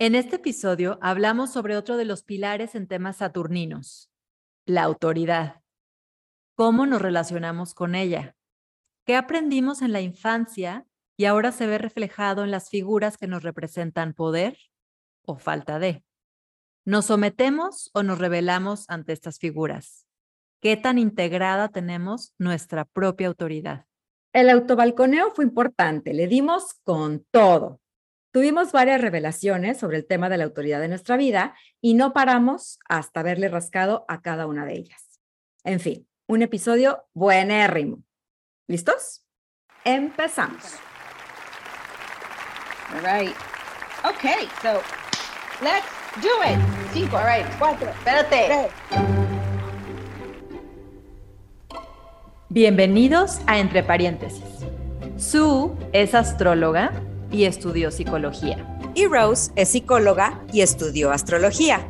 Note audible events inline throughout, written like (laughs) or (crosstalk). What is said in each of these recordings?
En este episodio hablamos sobre otro de los pilares en temas saturninos, la autoridad. ¿Cómo nos relacionamos con ella? ¿Qué aprendimos en la infancia y ahora se ve reflejado en las figuras que nos representan poder o falta de? ¿Nos sometemos o nos rebelamos ante estas figuras? ¿Qué tan integrada tenemos nuestra propia autoridad? El autobalconeo fue importante, le dimos con todo. Tuvimos varias revelaciones sobre el tema de la autoridad de nuestra vida y no paramos hasta haberle rascado a cada una de ellas. En fin, un episodio buenérrimo. ¿Listos? Empezamos. All right. Okay, so let's do it. Cinco, all right, cuatro, espérate. Bienvenidos a Entre Paréntesis. Sue es astróloga y estudió psicología. Y Rose es psicóloga y estudió astrología.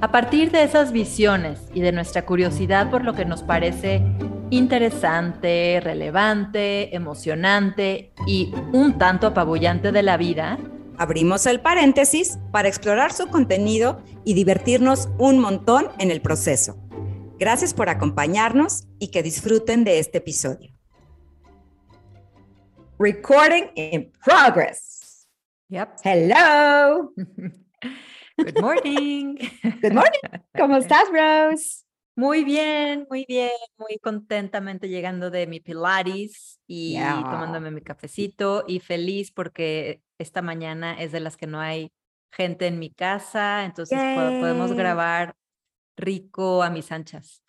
A partir de esas visiones y de nuestra curiosidad por lo que nos parece interesante, relevante, emocionante y un tanto apabullante de la vida, abrimos el paréntesis para explorar su contenido y divertirnos un montón en el proceso. Gracias por acompañarnos y que disfruten de este episodio. Recording in progress. Yep. Hello. Good morning. (laughs) Good morning. ¿Cómo (laughs) estás, Rose? Muy bien, muy bien, muy contentamente llegando de mi Pilates y tomándome mi cafecito y feliz porque esta mañana es de las que no hay gente en mi casa, entonces podemos grabar rico a mis anchas.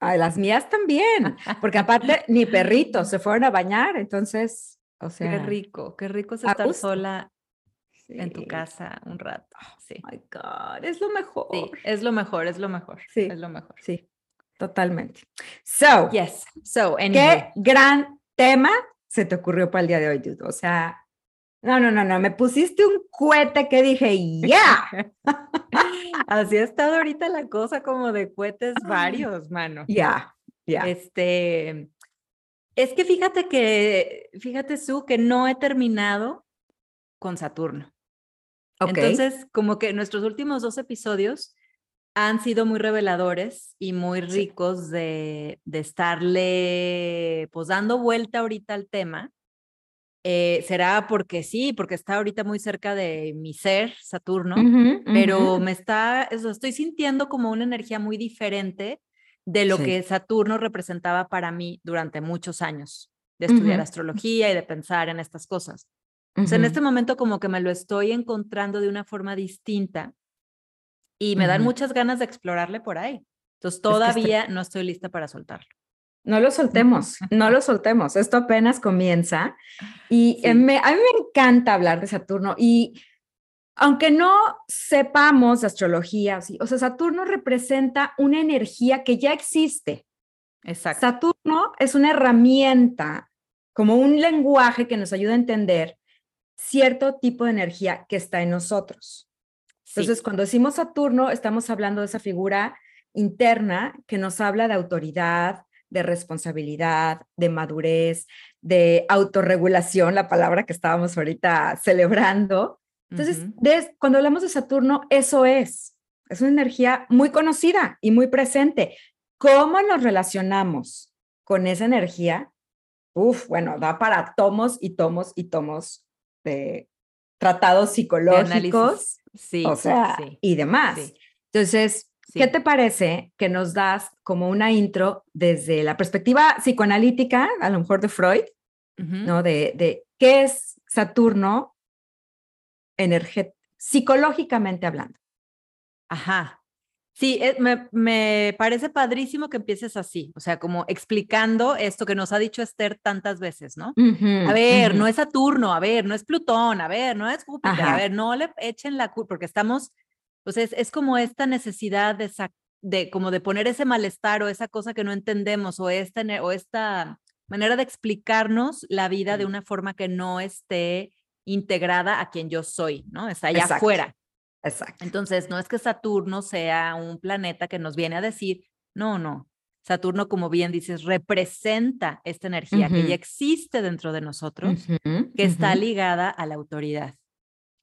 A las mías también, porque aparte ni perritos se fueron a bañar, entonces, o sea. Qué rico, qué rico es estar sola en tu casa un rato. Sí. Oh my God, es lo mejor. Sí, es lo mejor, es lo mejor. Sí, es lo mejor. Sí, totalmente. So, yes. So, ¿qué gran tema se te ocurrió para el día de hoy, dude? O sea, no, no, no, no, me pusiste un cohete que dije, ya. (laughs) Así ha estado ahorita la cosa como de cohetes varios, mano. Ya, ya. Este, es que fíjate que, fíjate, Su, que no he terminado con Saturno. Entonces, como que nuestros últimos dos episodios han sido muy reveladores y muy ricos de, de estarle, pues, dando vuelta ahorita al tema. Eh, será porque sí, porque está ahorita muy cerca de mi ser, Saturno, pero me está, eso, estoy sintiendo como una energía muy diferente de lo que Saturno representaba para mí durante muchos años, de estudiar astrología y de pensar en estas cosas. en este momento como que me lo estoy encontrando de una forma distinta y me dan muchas ganas de explorarle por ahí. Entonces todavía no estoy lista para soltarlo. No lo soltemos, no lo soltemos. Esto apenas comienza y a mí me encanta hablar de Saturno y aunque no sepamos astrología, o sea, Saturno representa una energía que ya existe. Exacto. Saturno es una herramienta, como un lenguaje que nos ayuda a entender cierto tipo de energía que está en nosotros. Entonces, cuando decimos Saturno, estamos hablando de esa figura interna que nos habla de autoridad, de responsabilidad, de madurez, de autorregulación, la palabra que estábamos ahorita celebrando. Entonces, cuando hablamos de Saturno, eso es, es una energía muy conocida y muy presente. ¿Cómo nos relacionamos con esa energía? Uf, bueno, da para tomos y tomos y tomos de tratados psicológicos, sí, o sea, y demás. Entonces, ¿Qué te parece que nos das como una intro desde la perspectiva psicoanalítica, a lo mejor de Freud, ¿no? De, de, qué es Saturno psicológicamente hablando. Ajá. Sí, eh, me, me, parece padrísimo que empieces así, o sea, como explicando esto que nos ha dicho Esther tantas veces, ¿no? a ver, no es Saturno, a ver, no es Plutón, a ver, no es Júpiter, a ver, no le echen la culpa, porque estamos pues es, como esta necesidad de, de, como de poner ese malestar o esa cosa que no entendemos o esta, o esta manera de explicarnos la vida de una forma que no esté integrada a quien yo soy, ¿no? Está allá afuera. Exacto. Entonces, no es que Saturno sea un planeta que nos viene a decir, no, no. Saturno, como bien dices, representa esta energía que ya existe dentro de nosotros, que está ligada a la autoridad.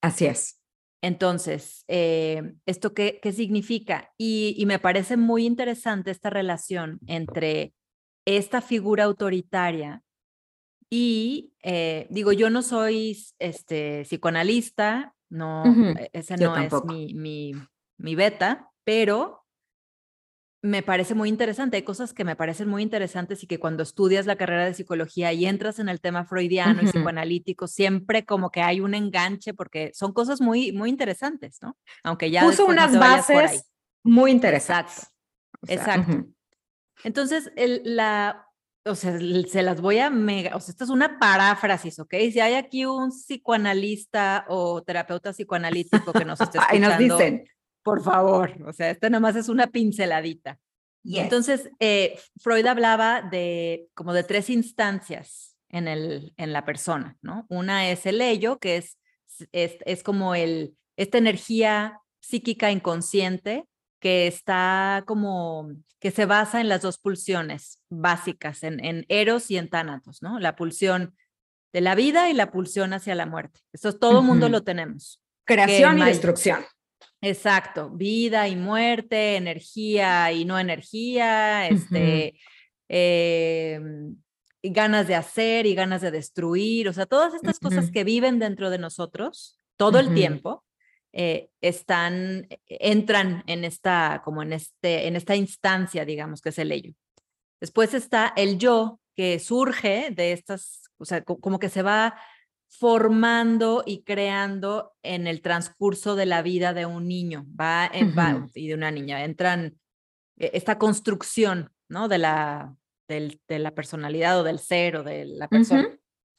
Así es. Entonces, eh, ¿esto qué, qué significa? Y, y, me parece muy interesante esta relación entre esta figura autoritaria y, eh, digo, yo no soy este, psicoanalista, no, e, ese no es mi, mi, mi beta, pero me parece muy interesante. Hay cosas que me parecen muy interesantes y que cuando estudias la carrera de psicología y entras en el tema freudiano y psicoanalítico, siempre como que hay un enganche porque son cosas muy, muy interesantes, ¿no? Aunque ya... Puso unas bases muy interesantes. Exacto. Exacto. Entonces, el, la, o sea, se las voy a mega, o sea, esto es una paráfrasis, ¿ok? Si hay aquí un psicoanalista o terapeuta psicoanalítico que nos esté escuchando, (laughs) Ahí nos dicen por favor, o sea, esta nada más es una pinceladita. y Entonces, eh, Freud hablaba de como de tres instancias en, el, en la persona, ¿no? Una es el ello, que es, es, es como el, esta energía psíquica inconsciente que está como, que se basa en las dos pulsiones básicas, en, en Eros y en Tánatos, ¿no? La pulsión de la vida y la pulsión hacia la muerte. Eso todo el mundo lo tenemos. Creación y destrucción. Exacto, vida y muerte, energía y no energía, este, em, ganas de hacer y ganas de destruir, o sea, todas estas cosas que viven dentro de nosotros todo el tiempo eh, están, entran en esta, como en, este, en esta instancia, digamos, que es el ello. Después está el yo, que surge de estas, o sea, como que se va formando y creando en el transcurso de la vida de un niño va, y de una niña. Entran e, esta construcción ¿no? de, la, de la personalidad o del ser o de la persona.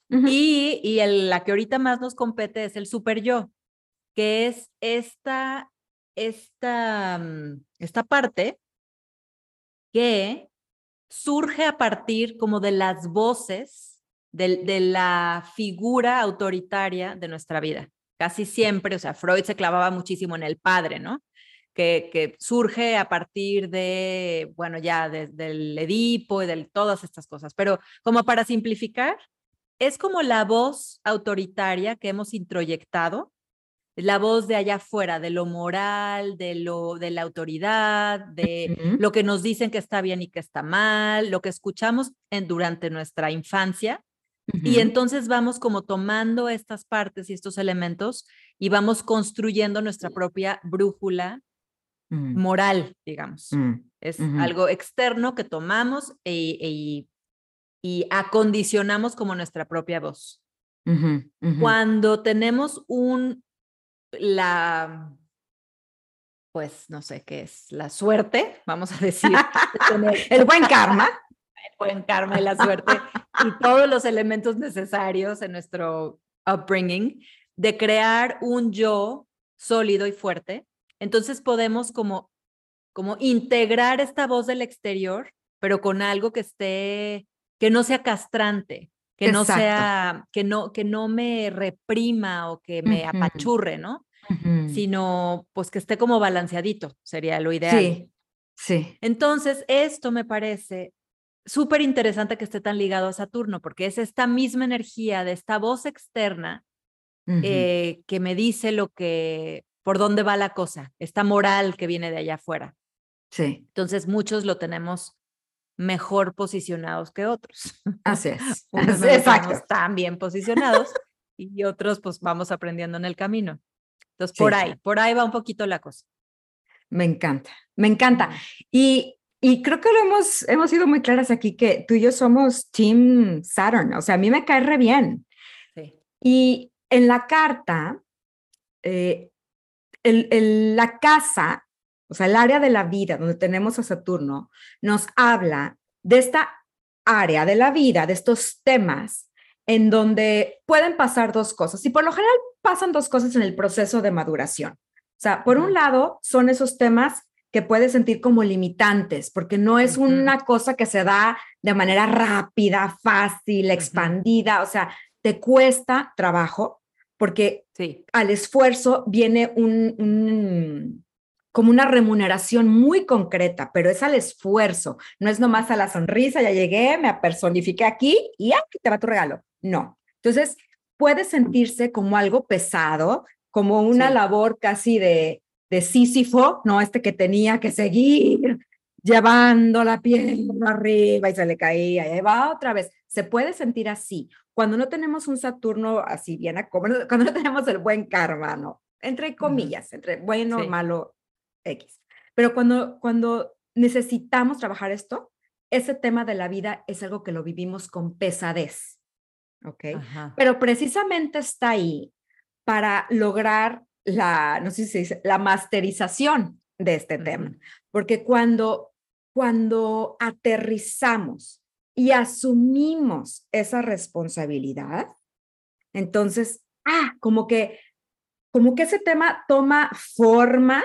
Y, y el, la que ahorita más nos compete es el super yo, que es esta, esta, mm, esta parte que surge a partir como de las voces de, la figura autoritaria de nuestra vida. Casi siempre, o sea, Freud se clavaba muchísimo en el padre, ¿no? Que, que surge a partir de, bueno, ya del Edipo y de todas estas cosas. Pero como para simplificar, es como la voz autoritaria que hemos introyectado, la voz de allá afuera, de lo moral, de lo de la autoridad, de lo que nos dicen que está bien y que está mal, lo que escuchamos en, durante nuestra infancia y entonces vamos como tomando estas partes y estos elementos y vamos construyendo nuestra propia brújula mm. moral, digamos. Mm, es algo externo que tomamos e, e, y acondicionamos como nuestra propia voz. Cuando tenemos un, la, pues no sé qué es, la suerte, vamos a decir. (laughs) el buen karma buen karma y la suerte y todos los elementos necesarios en nuestro upbringing de crear un yo sólido y fuerte. Entonces podemos como, como integrar esta voz del exterior, pero con algo que esté, que no sea castrante, que no sea, que no, que no me reprima o que me apachurre, ¿no? Sino pues que esté como balanceadito, sería lo ideal. Sí, sí. Entonces, esto me parece súper interesante que esté tan ligado a Saturno, porque es esta misma energía de esta voz externa eh, que me dice lo que, por dónde va la cosa, esta moral que viene de allá afuera. Sí. Entonces, muchos lo tenemos mejor posicionados que otros. Así (laughs) es. (laughs) Exacto. Están bien posicionados y otros pues vamos aprendiendo en el camino. Entonces, por ahí, por ahí va un poquito la cosa. Me encanta, me encanta. Y y creo que lo hemos, hemos sido muy claras aquí que tú y yo somos Team Saturn, o sea, a mí me cae re bien. Sí. Y en la carta, eh, el, la casa, o sea, el área de la vida donde tenemos a Saturno, nos habla de esta área de la vida, de estos temas en donde pueden pasar dos cosas. Y por lo general pasan dos cosas en el proceso de maduración. O sea, por un lado, son esos temas que puedes sentir como limitantes, porque no es una cosa que se da de manera rápida, fácil, expandida, o sea, te cuesta trabajo, porque al esfuerzo viene un, como una remuneración muy concreta, pero es al esfuerzo, no es nomás a la sonrisa, ya llegué, me personifiqué aquí y aquí te va tu regalo. No. Entonces, puede sentirse como algo pesado, como una labor casi de, de Sísifo, ¿no? Este que tenía que seguir llevando la piel arriba y se le caía, y va otra vez. Se puede sentir así. Cuando no tenemos un Saturno así bien, (laughs) cuando no tenemos el buen karma, ¿no? Entre comillas, entre bueno, malo, X. Pero cuando, cuando necesitamos trabajar esto, ese tema de la vida es algo que lo vivimos con pesadez. ¿Ok? Pero precisamente está ahí para lograr la, no sé si se dice, la masterización de este tema. Porque cuando, cuando aterrizamos y asumimos esa responsabilidad, entonces, ah, como que, como que ese tema toma forma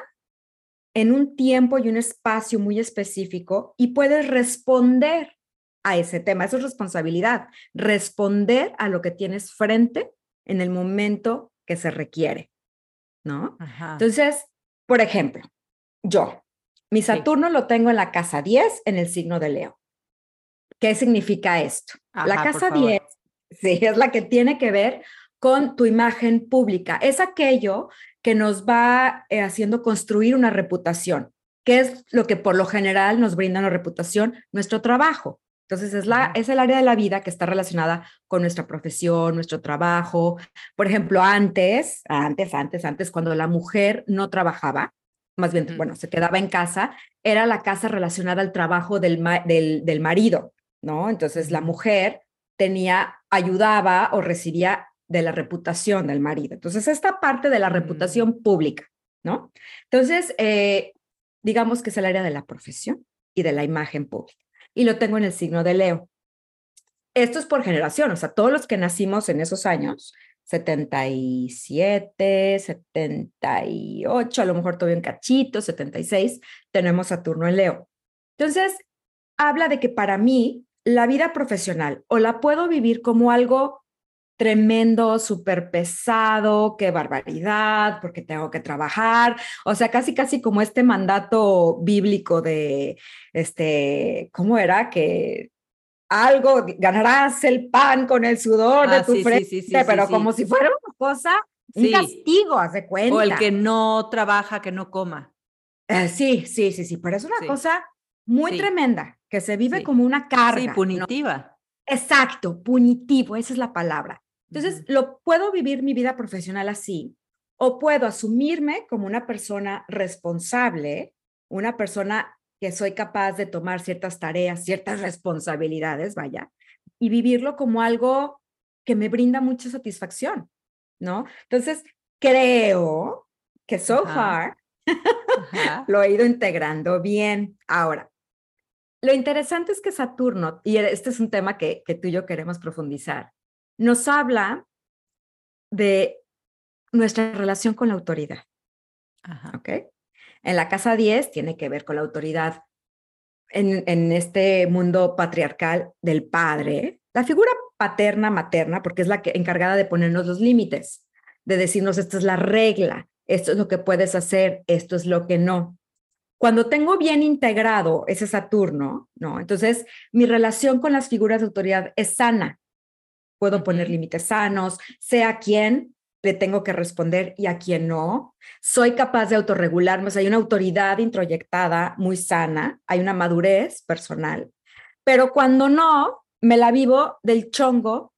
en un tiempo y un espacio muy específico y puedes responder a ese tema. Eso es responsabilidad, responder a lo que tienes frente en el momento que se requiere, ¿no? Entonces, por ejemplo, yo, mi Saturno lo tengo en la casa 10 en el signo de Leo. ¿Qué significa esto? la casa 10, (laughs) sí, es la que tiene que ver con tu imagen pública. Es aquello que nos va eh, haciendo construir una reputación, que es lo que por lo general nos brinda una reputación, nuestro trabajo. Entonces es, la, es el área de la vida que está relacionada con nuestra profesión, nuestro trabajo. Por ejemplo, antes, antes, antes, antes, cuando la mujer no trabajaba, más bien, bueno, se quedaba en casa, era la casa relacionada al trabajo del, del, del marido, ¿no? Entonces la mujer tenía, ayudaba o recibía de la reputación del marido. Entonces, esta parte de la reputación pública, ¿no? Entonces, eh, digamos que es el área de la profesión y de la imagen pública. Y lo tengo en el signo de Leo. Esto es por generación, o sea, todos los que nacimos en esos años, 77, 78, a lo mejor todavía un cachito, 76, tenemos Saturno en Leo. Entonces, habla de que para mí la vida profesional o la puedo vivir como algo tremendo, súper pesado, qué barbaridad, porque tengo que trabajar. O sea, casi, casi como este mandato bíblico de, este, ¿cómo era? Que algo, ganarás el pan con el sudor de ah, tu frente, pero como si fuera una cosa, un castigo, hace cuenta. O el que no trabaja, que no coma. Eh, sí, sí, sí, sí, pero es una cosa muy tremenda, que se vive como una carga. Sí, punitiva. Exacto, punitivo, esa es la palabra. Entonces, lo puedo vivir mi vida profesional así o puedo asumirme como una persona responsable, una persona que soy capaz de tomar ciertas tareas, ciertas responsabilidades, vaya, y vivirlo como algo que me brinda mucha satisfacción, ¿no? Entonces, creo que so far (laughs) lo he ido integrando bien. Ahora, lo interesante es que Saturno, y este es un tema que, que tú y yo queremos profundizar, nos habla de nuestra relación con la autoridad. ¿Ok? En la casa 10 tiene que ver con la autoridad en, en, este mundo patriarcal del padre, la figura paterna, materna, porque es la que encargada de ponernos los límites, de decirnos esta es la regla, esto es lo que puedes hacer, esto es lo que no. Cuando tengo bien integrado ese Saturno, ¿no? Entonces mi relación con las figuras de autoridad es sana, puedo poner límites sanos, sé a quién le tengo que responder y a quién no. Soy capaz de autorregularme, hay una autoridad introyectada muy sana, hay una madurez personal, pero cuando no, me la vivo del chongo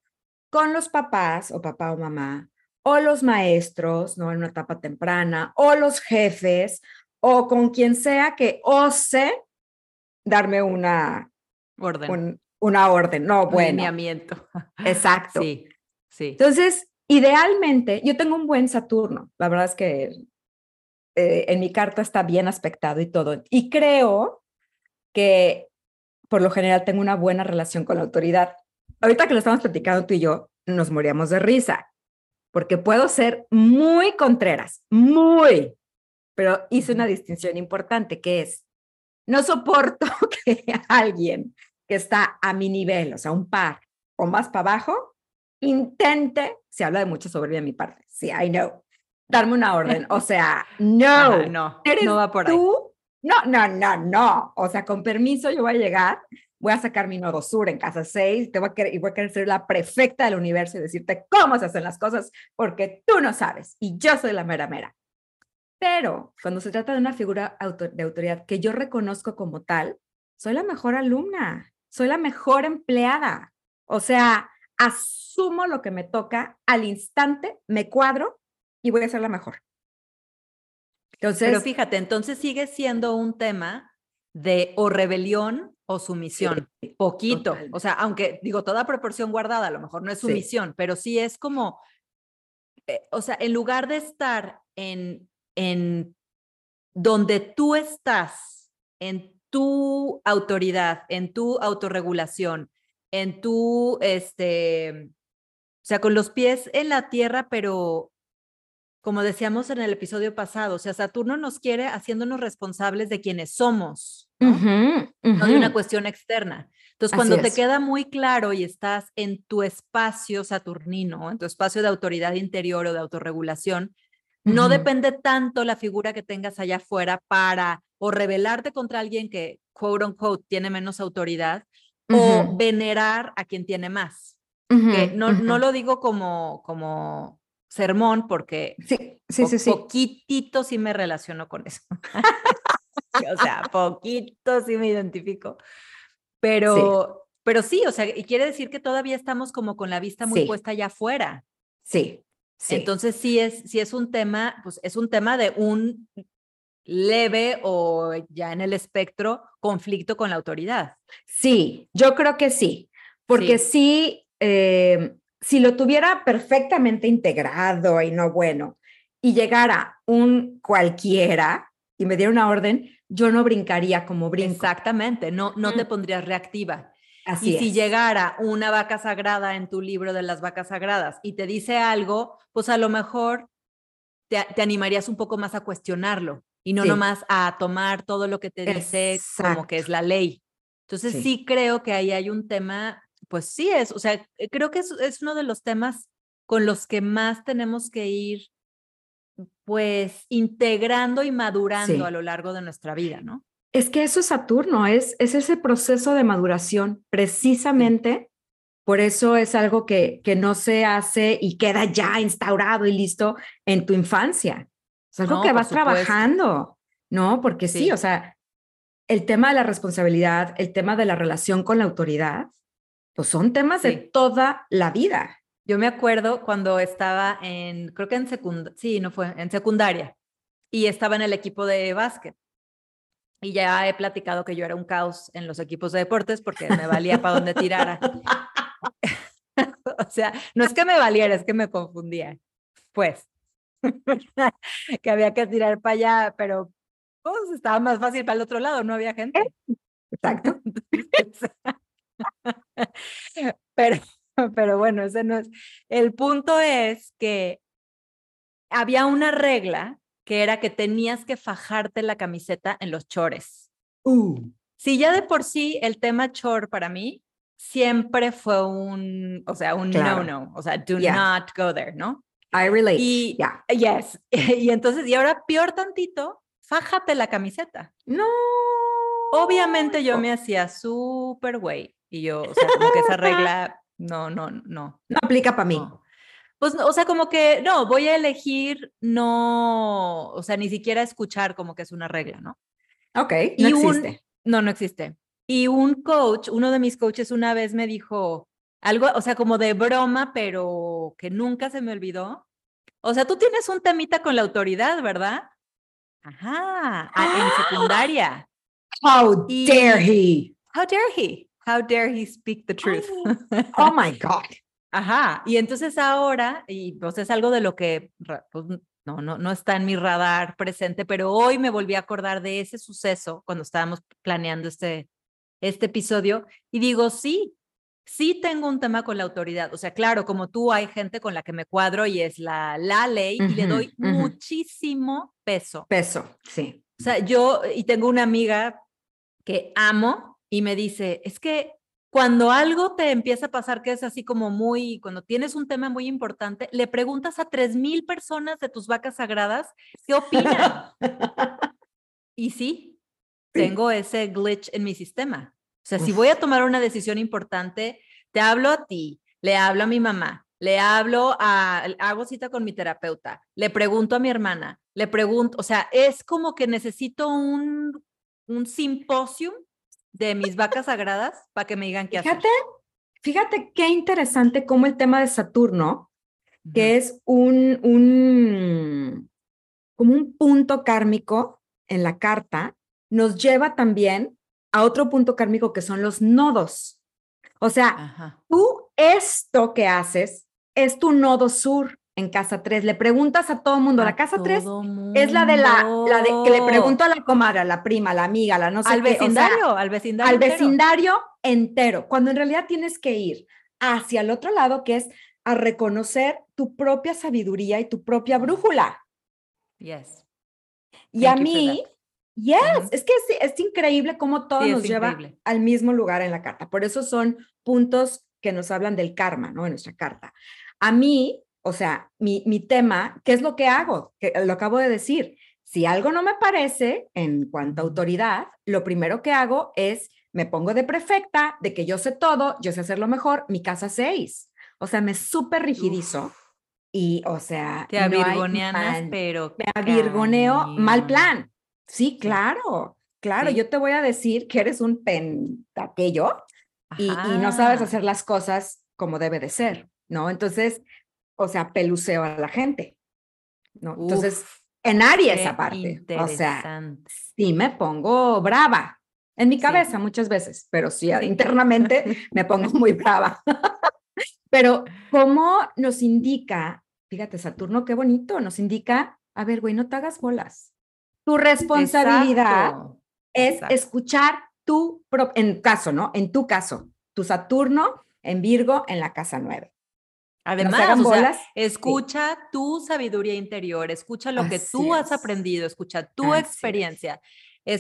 con los papás o papá o mamá o los maestros, ¿no? En una etapa temprana, o los jefes, o con quien sea que ose darme una orden una orden, no, bueno. Exacto. Sí, sí. Entonces, idealmente, yo tengo un buen Saturno, la verdad es que eh, en mi carta está bien aspectado y todo, y creo que por lo general tengo una buena relación con la autoridad. Ahorita que lo estamos platicando tú y yo, nos moríamos de risa, porque puedo ser muy contreras, muy, pero hice una distinción importante que es, no soporto (laughs) que alguien que está a mi nivel, o sea, un par o más para abajo, intente, se habla de mucha soberbia de mi parte, sí, I know, darme una orden, o sea, (laughs) no, no, no va por tú? No, no, no, no, o sea, con permiso yo voy a llegar voy a sacar mi nodo sur en casa 6 te voy a querer, y voy a querer ser la prefecta del universo y decirte cómo se hacen las cosas porque tú no sabes y yo soy la mera mera. Pero cuando se trata de una figura de autoridad que yo reconozco como tal, soy la mejor alumna, soy la mejor empleada. O sea, asumo lo que me toca al instante, me cuadro y voy a ser la mejor. Entonces, Pero fíjate, entonces sigue siendo un tema de o rebelión o sumisión, poquito. O sea, aunque digo, toda proporción guardada, a lo mejor no es sumisión, pero sí es como, eh, o sea, en lugar de estar en, en donde tú estás, en tu autoridad, en tu autorregulación, en tu, este, o sea, con los pies en la tierra, pero como decíamos en el episodio pasado, o sea, Saturno nos quiere haciéndonos responsables de quienes somos, ¿no? de una cuestión externa. Entonces, cuando te queda muy claro y estás en tu espacio saturnino, en tu espacio de autoridad interior o de autorregulación, no depende tanto la figura que tengas allá afuera para o rebelarte contra alguien que, quote unquote, tiene menos autoridad o venerar a quien tiene más. que no, no lo digo como, como sermón porque sí, sí, sí, sí. poquitito sí me relaciono con eso. (laughs) o sea, poquito sí me identifico. Pero, sí. pero sí, o sea, y quiere decir que todavía estamos como con la vista muy puesta allá afuera. Sí, sí. Entonces sí es, sí es un tema, pues es un tema de un leve o ya en el espectro conflicto con la autoridad. Sí, yo creo que sí, porque sí, eh, si lo tuviera perfectamente integrado y no bueno, y llegara un cualquiera y me diera una orden, yo no brincaría como brinco. Exactamente, no, no te pondrías reactiva. Así y si llegara una vaca sagrada en tu libro de las vacas sagradas y te dice algo, pues a lo mejor te, te animarías un poco más a cuestionarlo y no nomás a tomar todo lo que te dice como que es la ley. Entonces sí. creo que ahí hay un tema, pues sí es, o sea, eh, creo que es, es uno de los temas con los que más tenemos que ir pues integrando y madurando a lo largo de nuestra vida, ¿no? Es que eso es Saturno, es, es ese proceso de maduración, precisamente por eso es algo que, que no se hace y queda ya instaurado y listo en tu infancia. Es algo que vas trabajando, ¿no? Porque sí. o sea, el tema de la responsabilidad, el tema de la relación con la autoridad, pues son temas de toda la vida. Yo me acuerdo cuando estaba en, creo que en secundaria, sí, no fue, en secundaria, y estaba en el equipo de básquet. Y ya he platicado que yo era un caos en los equipos de deportes porque me valía para donde tirara. (laughs) (laughs) o sea, no es que me valiera, es que me confundía. Pues, (laughs) que había que tirar para allá, pero pues, estaba más fácil para el otro lado, no había gente. Exacto. (laughs) (laughs) pero, pero bueno, ese no es. El punto es que había una regla que era que tenías que fajarte la camiseta en los chores. Uh. Si ya de por sí el tema chor para mí siempre fue un, o sea, un no, no, o sea, do not go there, ¿no? I relate. Y, yeah. Yes. (laughs) Y entonces, y ahora peor tantito, fájate la camiseta. No. Obviamente yo me hacía súper güey. Y yo, o sea, como que esa regla, no, no, no. No aplica para mí. Pues, o sea, como que, no, voy a elegir no, o sea, ni siquiera escuchar como que es una regla, ¿no? Ok, no existe. no, no existe. Y un coach, uno de mis coaches una vez me dijo, algo, o sea, como de broma, pero que nunca se me olvidó. O sea, tú tienes un temita con la autoridad, ¿verdad? Ajá, en secundaria. How dare he? How dare he? How dare he speak the truth? oh (laughs) my God. Ajá, y entonces ahora, y pues es algo de lo que pues, no, no, no está en mi radar presente, pero hoy me volví a acordar de ese suceso cuando estábamos planeando este, este episodio y digo, sí, sí tengo un tema con la autoridad. O sea, claro, como tú hay gente con la que me cuadro y es la, la ley y le doy muchísimo peso. Peso, sí. O sea, yo y tengo una amiga que amo y me dice, es que cuando algo te empieza a pasar que es así como muy, cuando tienes un tema muy importante, le preguntas a tres mil personas de tus vacas sagradas qué opinan. (laughs) y sí, tengo ese glitch en mi sistema. O sea, si voy a tomar una decisión importante, te hablo a ti, le hablo a mi mamá, le hablo a, hago cita con mi terapeuta, le pregunto a mi hermana, le pregunto, o sea, es como que necesito un, un simposium de mis vacas sagradas para que me digan qué fíjate, Fíjate qué interesante como el tema de Saturno, que es un, un, como un punto kármico en la carta, nos lleva también a otro punto kármico que son los nodos. O sea, tú esto que haces es tu nodo sur en casa 3. Le preguntas a todo mundo, la casa 3 es la de la, la de que le pregunto a la comadre, a la prima, a la amiga, a la no sé al vecindario, al vecindario, al vecindario entero, cuando en realidad tienes que ir hacia el otro lado, que es a reconocer tu propia sabiduría y tu propia brújula. Yes. Y a mí, yes, es que es, increíble cómo todo nos lleva al mismo lugar en la carta. Por eso son puntos que nos hablan del karma, ¿no? En nuestra carta. A mí, o sea, mi, mi tema, ¿qué es lo que hago? Que lo acabo de decir. Si algo no me parece en cuanto a autoridad, lo primero que hago es me pongo de prefecta, de que yo sé todo, yo sé hacerlo mejor, mi casa seis. O sea, me súper rigidizo y, o sea, te avirgoneanas, pero me avirgoneo, mal plan. Sí, claro, claro, yo te voy a decir que eres un pentaquello y, y no sabes hacer las cosas como debe de ser, ¿no? Entonces, o sea, peluceo a la gente, ¿no? Entonces, en Aries aparte, o sea, sí me pongo brava, en mi cabeza muchas veces, pero sí, internamente (laughs) me pongo muy brava. (laughs) pero cómo nos indica, fíjate, Saturno, qué bonito, nos indica, a ver, güey, no te hagas bolas. Tu responsabilidad es escuchar tu, en caso, ¿no? En tu caso, tu Saturno en Virgo en la casa 9. Además, escucha tu sabiduría interior, escucha lo que tú has aprendido, escucha tu experiencia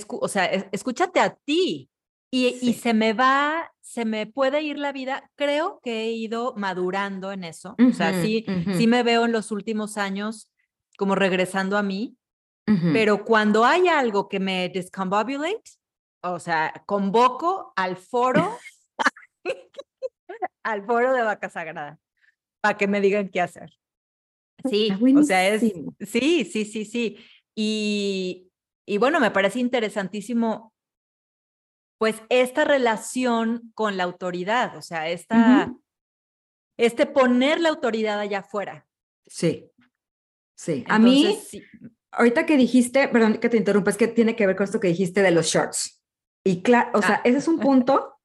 o sea, escúchate a ti. Y, se me va, se me puede ir la vida. Creo que he ido madurando en eso. o sea, sí, sí me veo en los últimos años como regresando a mí. Pero cuando hay algo que me discombobulate, o sea, convoco al foro, (laughs) (laughs) al foro de Vaca Sagrada, para que me digan qué hacer. Sí, o sea, es, sí, sí, sí, sí. Y, y bueno, me parece interesantísimo, pues, esta relación con la autoridad, o sea, esta, este poner la autoridad allá afuera. Sí, sí. a mí, ahorita que dijiste, perdón que te interrumpa, es que tiene que ver con esto que dijiste de los shorts. Y claro, o sea, ah. ese es un (laughs) punto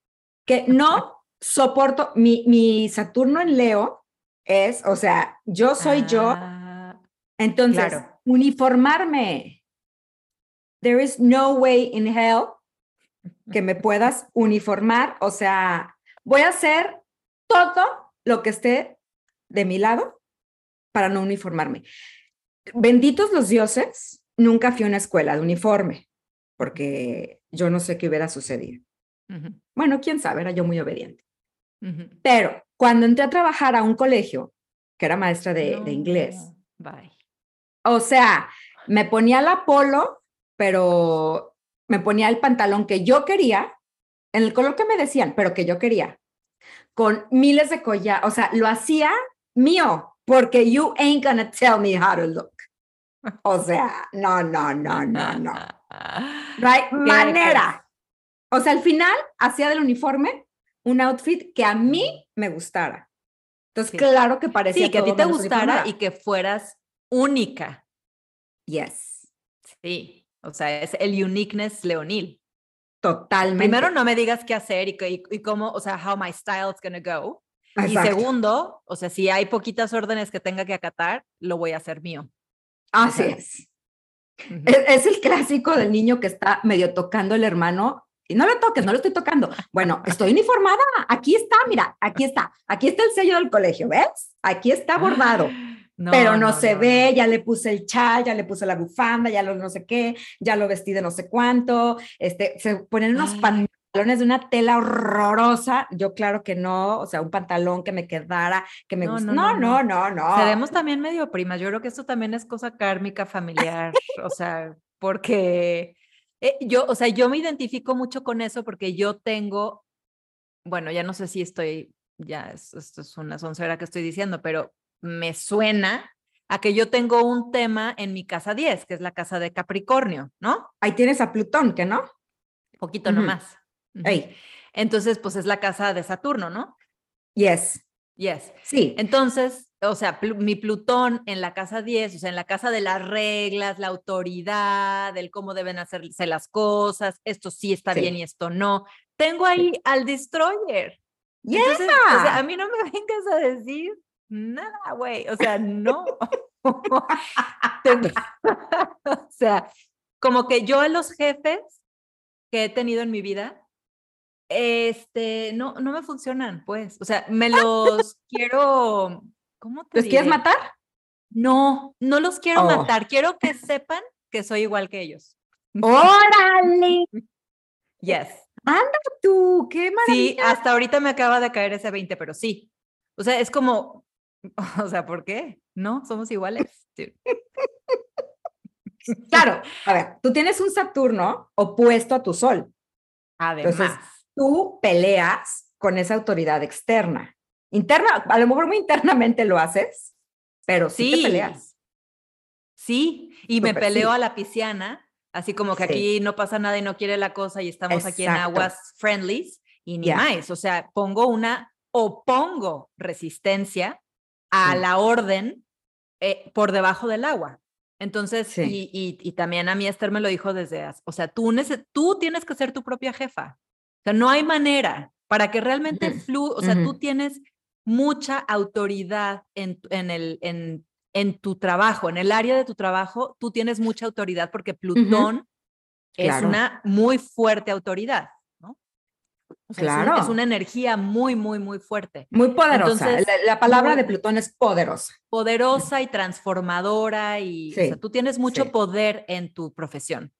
que no soporto. Mi, mi Saturno en Leo es, o sea, yo soy yo. Ah, entonces, uniformarme there is no way in hell que me (laughs) puedas uniformar, o sea, voy a hacer todo lo que esté de mi lado para no uniformarme. Benditos los dioses, nunca fui a una escuela de uniforme, porque yo no sé qué hubiera sucedido. Bueno, quién sabe, era yo muy obediente. Pero cuando entré a trabajar a un colegio, que era maestra de, de inglés, bye. o sea, me ponía la polo pero me ponía el pantalón que yo quería, en el color que me decían, pero que yo quería, con miles de collares, o sea, lo hacía mío, porque you ain't gonna tell me how to look. (laughs) O sea, no, no, no, no, no. (laughs) Right? Manera. O sea, al final hacía del uniforme un outfit que a mí me gustara. Entonces, claro que parecía. Sí, que a ti te gustara y que fueras única. Yes. Sí. O sea, es el uniqueness leonil. Totalmente. Primero, no me digas qué hacer y, y, cómo, o sea, how my style is going Y segundo, o sea, si hay poquitas órdenes que tenga que acatar, lo voy a hacer mío. Así es. es. el clásico del niño que está medio tocando el hermano y no lo toques, no lo estoy tocando. Bueno, estoy uniformada. Aquí está, mira, aquí está. Aquí está el sello del colegio, ¿ves? Aquí está bordado (gasps) pero no, se ve, ya le puse el chal, ya le puse la bufanda, ya lo no sé qué, ya lo vestí de no sé cuánto, este, se ponen unos pantalones de una tela horrorosa, yo claro que no, o sea, un pantalón que me quedara, que me guste, no, no, no, no, Seremos también medio primas, yo creo que esto también es cosa kármica familiar, o sea, porque Eh, yo, o sea, yo me identifico mucho con eso porque yo tengo, bueno, ya no sé si estoy, ya esto es una soncera que estoy diciendo, pero me suena a que yo tengo un tema en mi casa 10, que es la casa de Capricornio, ¿no? Ahí tienes a Plutón, ¿que no? Poquito nomás. Entonces, pues es la casa de Saturno, ¿no? Yes. Yes. Sí. Entonces, o sea, mi Plutón en la casa 10, o sea, en la casa de las reglas, la autoridad, el cómo deben hacerse las cosas, esto sí está bien y esto no. Tengo ahí al destroyer. Yeah. Entonces, o sea, a mí no me (laughs) vengas a decir nada, güey. O sea, no. (laughs) (laughs) o sea, como que yo a los jefes que he tenido en mi vida, este, no, no me funcionan, pues. O sea, me los (laughs) quiero ¿Cómo te ¿Los quieres matar? No, no los quiero oh. matar. Quiero que sepan que soy igual que ellos. ¡Órale! (laughs) Yes. Anda tú, qué maravilla. Sí, hasta ahorita me acaba de caer ese 20, pero sí. O sea, es como, (laughs) o sea, ¿por qué? No, somos iguales. Claro, a ver, tú tienes un Saturno opuesto a tu Sol. Además. Entonces, tú peleas con esa autoridad externa. Interna, a lo mejor muy internamente lo haces, pero sí, te peleas. Sí, y me peleo a la pisciana, así como que aquí no pasa nada y no quiere la cosa y estamos aquí en aguas friendlies y ni más. O sea, pongo una o pongo resistencia a la orden eh, por debajo del agua. Entonces, y, y, también a mí Esther me lo dijo desde, o sea, tú, tú tienes que ser tu propia jefa. O sea, no hay manera para que realmente fluya, o sea, tú tienes mucha autoridad en, en, el, en, en, tu trabajo, en el área de tu trabajo, tú tienes mucha autoridad porque Plutón es una muy fuerte autoridad. ¿no? claro. Es, una energía muy, muy, muy fuerte. Muy poderosa. la, palabra de Plutón es poderosa. Poderosa y transformadora y tú tienes mucho poder en tu profesión.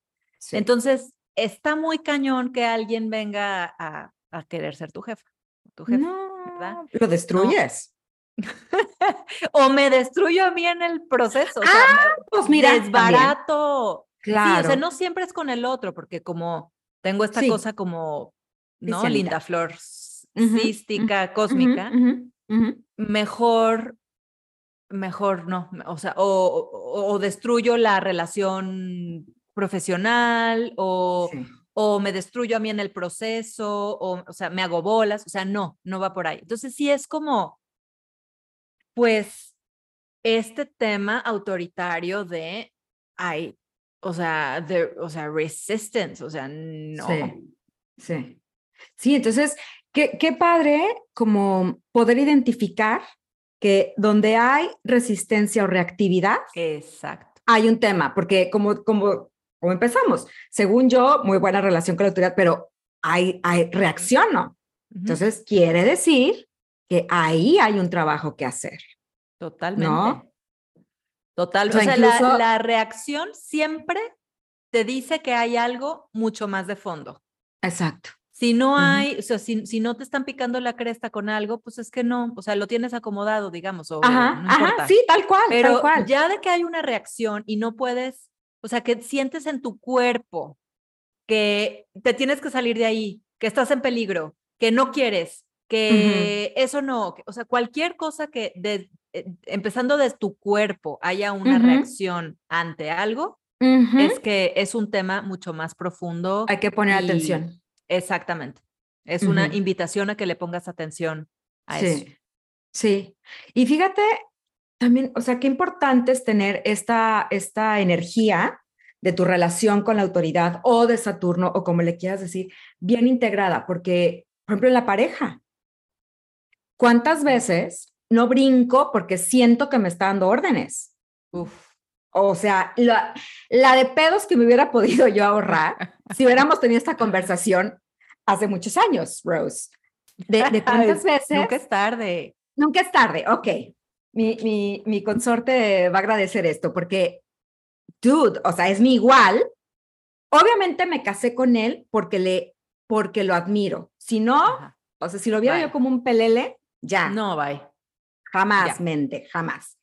Entonces, está muy cañón que alguien venga a, a querer ser tu jefa. Tu jefe. Lo destruyes. (laughs) o me destruyo a mí en el proceso. O ah, pues mira. Es barato. Claro. Sí, o sea, no siempre es con el otro, porque como tengo esta cosa como, ¿no? Linda flor cística, cósmica, mejor, mejor no. O sea, o, destruyo la relación profesional o o me destruyo a mí en el proceso, o, o sea, me hago bolas, o sea, no, no va por ahí. Entonces sí es como, pues, este tema autoritario de, ay, o sea, de, o sea, resistance, o sea, no. Sí, sí. Sí, entonces, qué, qué padre como poder identificar que donde hay resistencia o reactividad, Exacto. hay un tema, porque como, como ¿Cómo empezamos? Según yo, muy buena relación con la autoridad, pero hay, hay reacciono. Entonces, quiere decir que ahí hay un trabajo que hacer. Totalmente. ¿no? Total. O sea, la, reacción siempre te dice que hay algo mucho más de fondo. Exacto. Si no hay, o sea, si, si, no te están picando la cresta con algo, pues es que no, o sea, lo tienes acomodado, digamos. O ajá, ajá, sí, tal cual. Pero tal cual. ya de que hay una reacción y no puedes o sea, que sientes en tu cuerpo que te tienes que salir de ahí, que estás en peligro, que no quieres, que eso no, o sea, cualquier cosa que de, eh, empezando desde tu cuerpo haya una reacción ante algo, es que es un tema mucho más profundo. Hay que poner atención. Exactamente. Es una invitación a que le pongas atención a sí. eso. Sí. Y fíjate, también, o sea, qué importante es tener esta, esta energía de tu relación con la autoridad o de Saturno o como le quieras decir, bien integrada, porque, por ejemplo, en la pareja, ¿cuántas veces no brinco porque siento que me está dando órdenes? Uf. O sea, la, la de pedos que me hubiera podido yo ahorrar (laughs) si hubiéramos tenido esta conversación hace muchos años, Rose. De, de (laughs) cuántas veces. Nunca es tarde. Nunca es tarde, ok mi, mi, mi consorte va a agradecer esto porque, dude, o sea, es mi igual. Obviamente me casé con él porque, le, porque lo admiro. Si no, o sea, si lo viera yo como un pelele, ya. No, bye. Jamás, mente, jamás.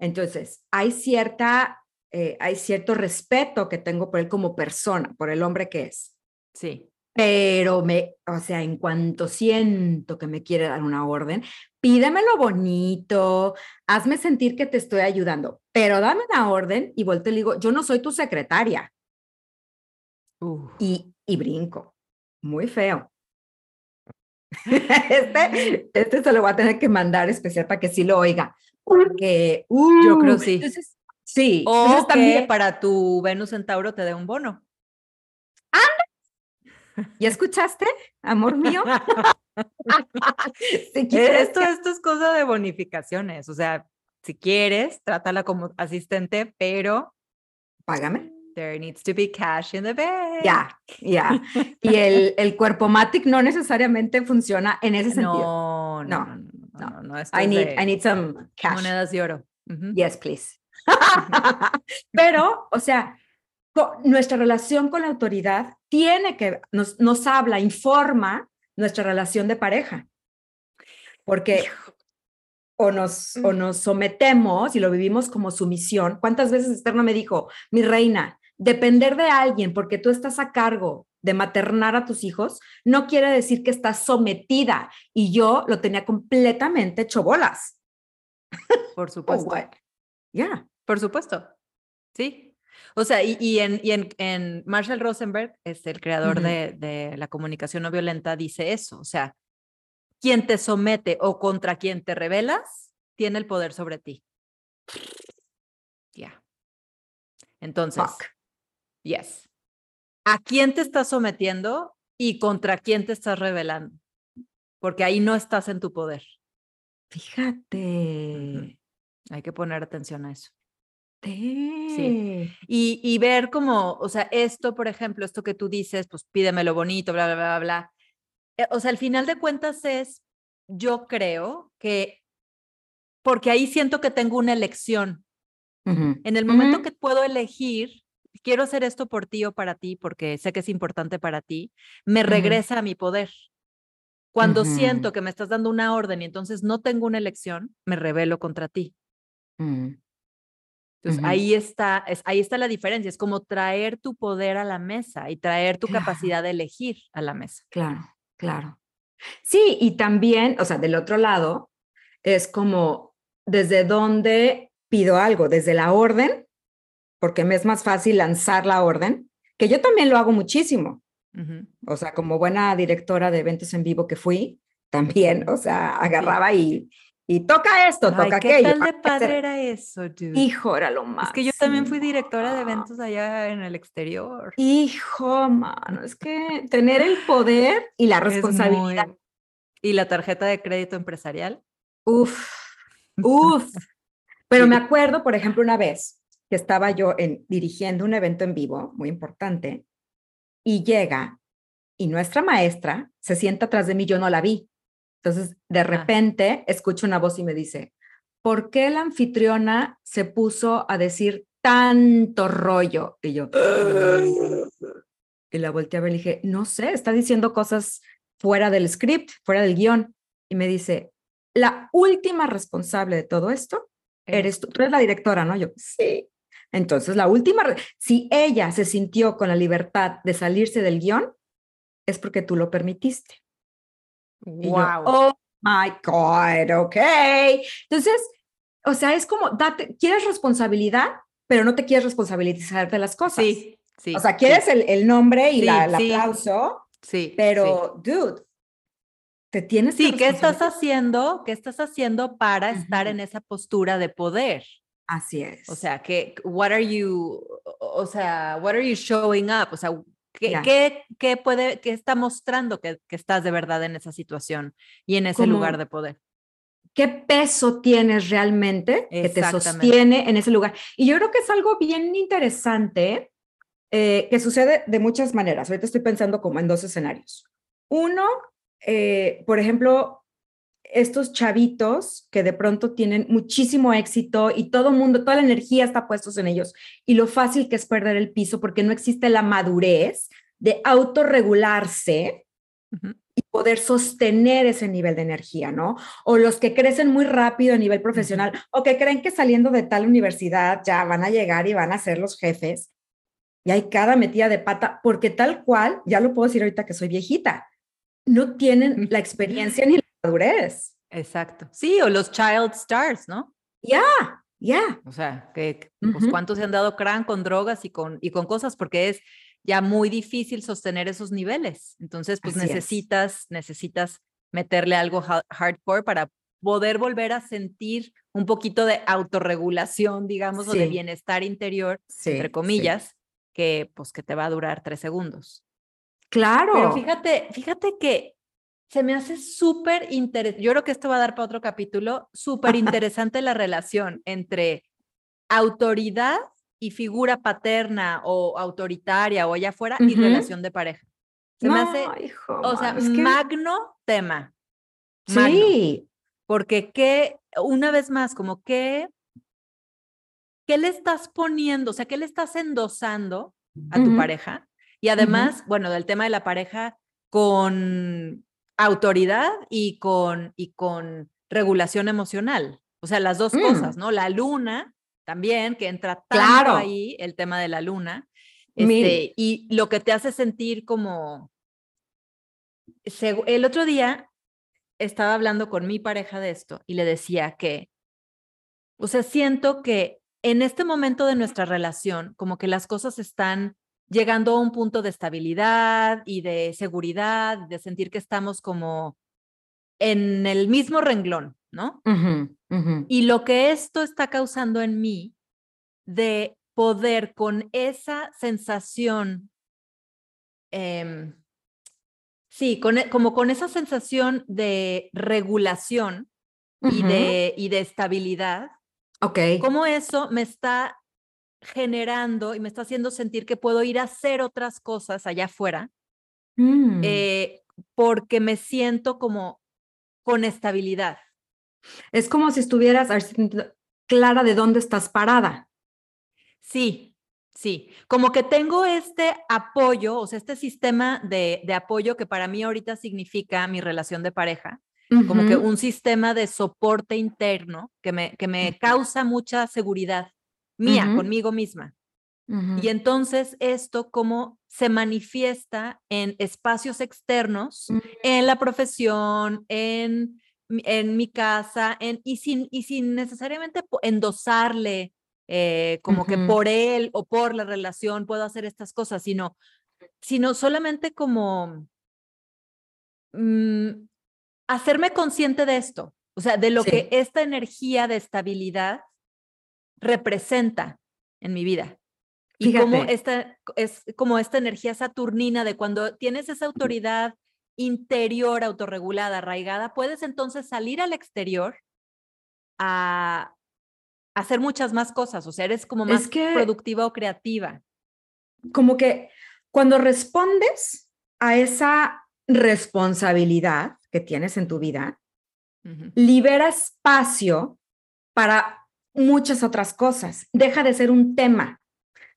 Entonces, hay cierta eh, hay cierto respeto que tengo por él como persona, por el hombre que es. Sí. Pero me, o sea, en cuanto siento que me quiere dar una orden, pídemelo bonito, hazme sentir que te estoy ayudando, pero dame una orden y vuelto y le digo, yo no soy tu secretaria. Y, y brinco. Muy feo. (laughs) Este, este se lo voy a tener que mandar especial para que sí lo oiga. Porque yo creo uh, sí. sí. O también para tu Venus Centauro te dé un bono. ¿Ya escuchaste, amor mío? (laughs) si esto, esto es cosa de bonificaciones. O sea, si quieres, trátala como asistente, pero. Págame. There needs to be cash in the bank. Ya, ya. Y el, el cuerpo matic no necesariamente funciona en ese sentido. No, no, no. no, no, no I, need, I need some cash. Monedas de oro. Yes, please. (laughs) Pero, o sea, nuestra relación con la autoridad tiene que, nos, nos habla, informa nuestra relación de pareja. Porque o nos, o nos sometemos y lo vivimos como sumisión. ¿Cuántas veces Esther me dijo, mi reina, depender de alguien porque tú estás a cargo de maternar a tus hijos, no quiere decir que estás sometida. Y yo lo tenía completamente hecho bolas. Por (laughs) supuesto. Oh, ya. Por supuesto. Sí. O sea, y, en, y en, Marshall Rosenberg, es el creador de, de la comunicación no violenta, dice eso. O sea, quien te somete o contra quien te rebelas, tiene el poder sobre ti. Ya. Entonces, Yes. ¿A quién te estás sometiendo y contra quién te estás rebelando? Porque ahí no estás en tu poder. Fíjate. Hay que poner atención a eso. Sí. Y, y, ver cómo, o sea, esto, por ejemplo, esto que tú dices, pues pídemelo bonito, bla, bla, bla, bla. Eh, o sea, al final de cuentas es, yo creo que, porque ahí siento que tengo una elección. En el momento que puedo elegir, quiero hacer esto por ti o para ti porque sé que es importante para ti, me regresa a mi poder. Cuando siento que me estás dando una orden y entonces no tengo una elección, me rebelo contra ti. Entonces ahí está, es, ahí está la diferencia, es como traer tu poder a la mesa y traer tu capacidad de elegir a la mesa. Claro, claro. Sí, y también, o sea, del otro lado, es como desde dónde pido algo, desde la orden porque me es más fácil lanzar la orden, que yo también lo hago muchísimo. O sea, como buena directora de eventos en vivo que fui, también, o sea, agarraba y, y toca esto, toca ¿qué aquello. ¿Qué tal de padre era eso, dude? Hijo, era lo más. Es que yo también fui directora de eventos allá en el exterior. Hijo, mano, es que tener el poder y la responsabilidad. Y la tarjeta de crédito empresarial. Uf, uf. Pero me acuerdo, por ejemplo, una vez, que estaba yo en, dirigiendo un evento en vivo muy importante y llega y nuestra maestra se sienta atrás de mí, yo no la vi. Entonces, de ah. repente, escucho una voz y me dice, ¿por qué la anfitriona se puso a decir tanto rollo? Y yo, (gasps) y la volteé a ver y dije, no sé, está diciendo cosas fuera del script, fuera del guion. Y me dice, la última responsable de todo esto eres tú. Tú eres la directora, ¿no? Yo, sí. Entonces, la última, si ella se sintió con la libertad de salirse del guion, es porque tú lo permitiste. Wow. oh my God, ok. Entonces, o sea, es como, date, quieres responsabilidad, pero no te quieres responsabilizar de las cosas. Sí, sí. O sea, quieres el, el, nombre y la, el aplauso. Sí. Pero, dude, te tienes que. Sí, ¿qué estás haciendo? ¿Qué estás haciendo para estar en esa postura de poder? Así es. O sea, que, what are you, o sea, what are you showing up? O sea, ¿qué, ¿qué, qué, puede, qué está mostrando que, que, estás de verdad en esa situación y en ese lugar de poder? ¿Qué peso tienes realmente que te sostiene en ese lugar? Y yo creo que es algo bien interesante eh, que sucede de muchas maneras. Ahorita estoy pensando como en dos escenarios. Uno, eh, por ejemplo, estos chavitos que de pronto tienen muchísimo éxito y todo el mundo, toda la energía está puestos en ellos y lo fácil que es perder el piso porque no existe la madurez de autorregularse y poder sostener ese nivel de energía, ¿no? O los que crecen muy rápido a nivel profesional o que creen que saliendo de tal universidad ya van a llegar y van a ser los jefes. Y hay cada metida de pata, porque tal cual, ya lo puedo decir ahorita que soy viejita, no tienen la experiencia ni la madurez. Exacto. Sí, o los child stars, ¿no? Ya, ya. O sea, que pues, cuántos se han dado crán con drogas y con, y con cosas, porque es ya muy difícil sostener esos niveles. Entonces, pues necesitas, necesitas meterle algo hardcore para poder volver a sentir un poquito de autorregulación, digamos, o de bienestar interior, entre comillas, que pues que te va a durar tres segundos. Claro. Pero fíjate, fíjate que se me hace súper interesante, yo creo que esto va a dar para otro capítulo, súper interesante la relación entre autoridad y figura paterna o autoritaria o allá afuera y relación de pareja. Se me hace, o sea, magno tema. Sí. Porque qué, una vez más, como que, ¿qué le estás poniendo? O sea, ¿qué le estás endosando a tu pareja? Y además, bueno, del tema de la pareja con autoridad y con, y con regulación emocional. O sea, las dos cosas, mm. ¿no? La luna también, que entra tanto ahí el tema de la luna. Este, y lo que te hace sentir como... El otro día estaba hablando con mi pareja de esto y le decía que, o sea, siento que en este momento de nuestra relación, como que las cosas están llegando a un punto de estabilidad y de seguridad, de sentir que estamos como en el mismo renglón, ¿no? Y lo que esto está causando en mí de poder con esa sensación, em, sí, con, e, como con esa sensación de regulación y, de, y de estabilidad, okay. como eso me está generando y me está haciendo sentir que puedo ir a hacer otras cosas allá afuera, mm. eh, porque me siento como con estabilidad. Es como si estuvieras clara de dónde estás parada. Sí, sí. Como que tengo este apoyo, o sea, este sistema de, de apoyo que para mí ahorita significa mi relación de pareja, como que un sistema de soporte interno que me, que me causa mucha seguridad mía, conmigo misma. Y entonces esto como se manifiesta en espacios externos, en la profesión, en en mi casa en, y, sin, y sin necesariamente endosarle eh, como que por él o por la relación puedo hacer estas cosas, sino, sino solamente como mm, hacerme consciente de esto, o sea, de lo que esta energía de estabilidad representa en mi vida. Y como esta, es como esta energía saturnina de cuando tienes esa autoridad interior autorregulada, arraigada, puedes entonces salir al exterior a, hacer muchas más cosas, o sea, eres como más productiva o creativa. Como que cuando respondes a esa responsabilidad que tienes en tu vida, libera espacio para muchas otras cosas. Deja de ser un tema.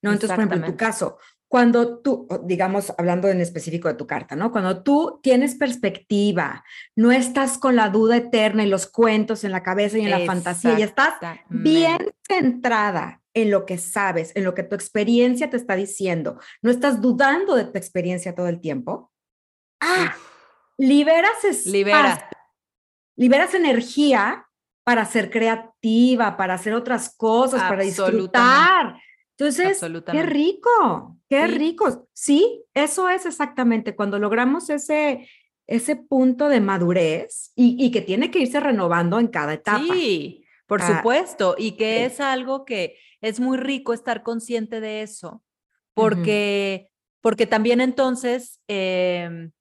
¿no? Entonces, por ejemplo, en tu caso, cuando tú, digamos, hablando en específico de tu carta, ¿no? Cuando tú tienes perspectiva, no estás con la duda eterna y los cuentos en la cabeza y en la fantasía, y estás bien centrada en lo que sabes, en lo que tu experiencia te está diciendo, no estás dudando de tu experiencia todo el tiempo. Ah, liberas Libera. liberas energía para ser creativa, para hacer otras cosas, para disfrutar. Entonces, qué rico, qué rico. Sí, eso es exactamente. Cuando logramos ese, ese punto de madurez y, que tiene que irse renovando en cada etapa. Sí, por ah, supuesto, y que es algo que es muy rico estar consciente de eso, porque, porque también entonces, em,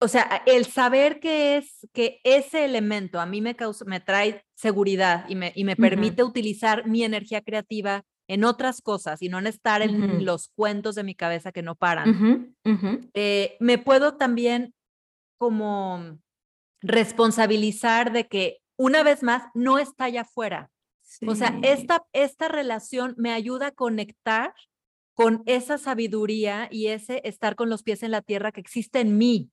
o sea, el saber que es que ese elemento a mí me causa, me trae seguridad y me, y me permite utilizar mi energía creativa en otras cosas y no en estar en los cuentos de mi cabeza que no paran, eh, me puedo también como responsabilizar de que una vez más no está allá afuera. O sea, esta, esta relación me ayuda a conectar con esa sabiduría y ese estar con los pies en la tierra que existe en mí.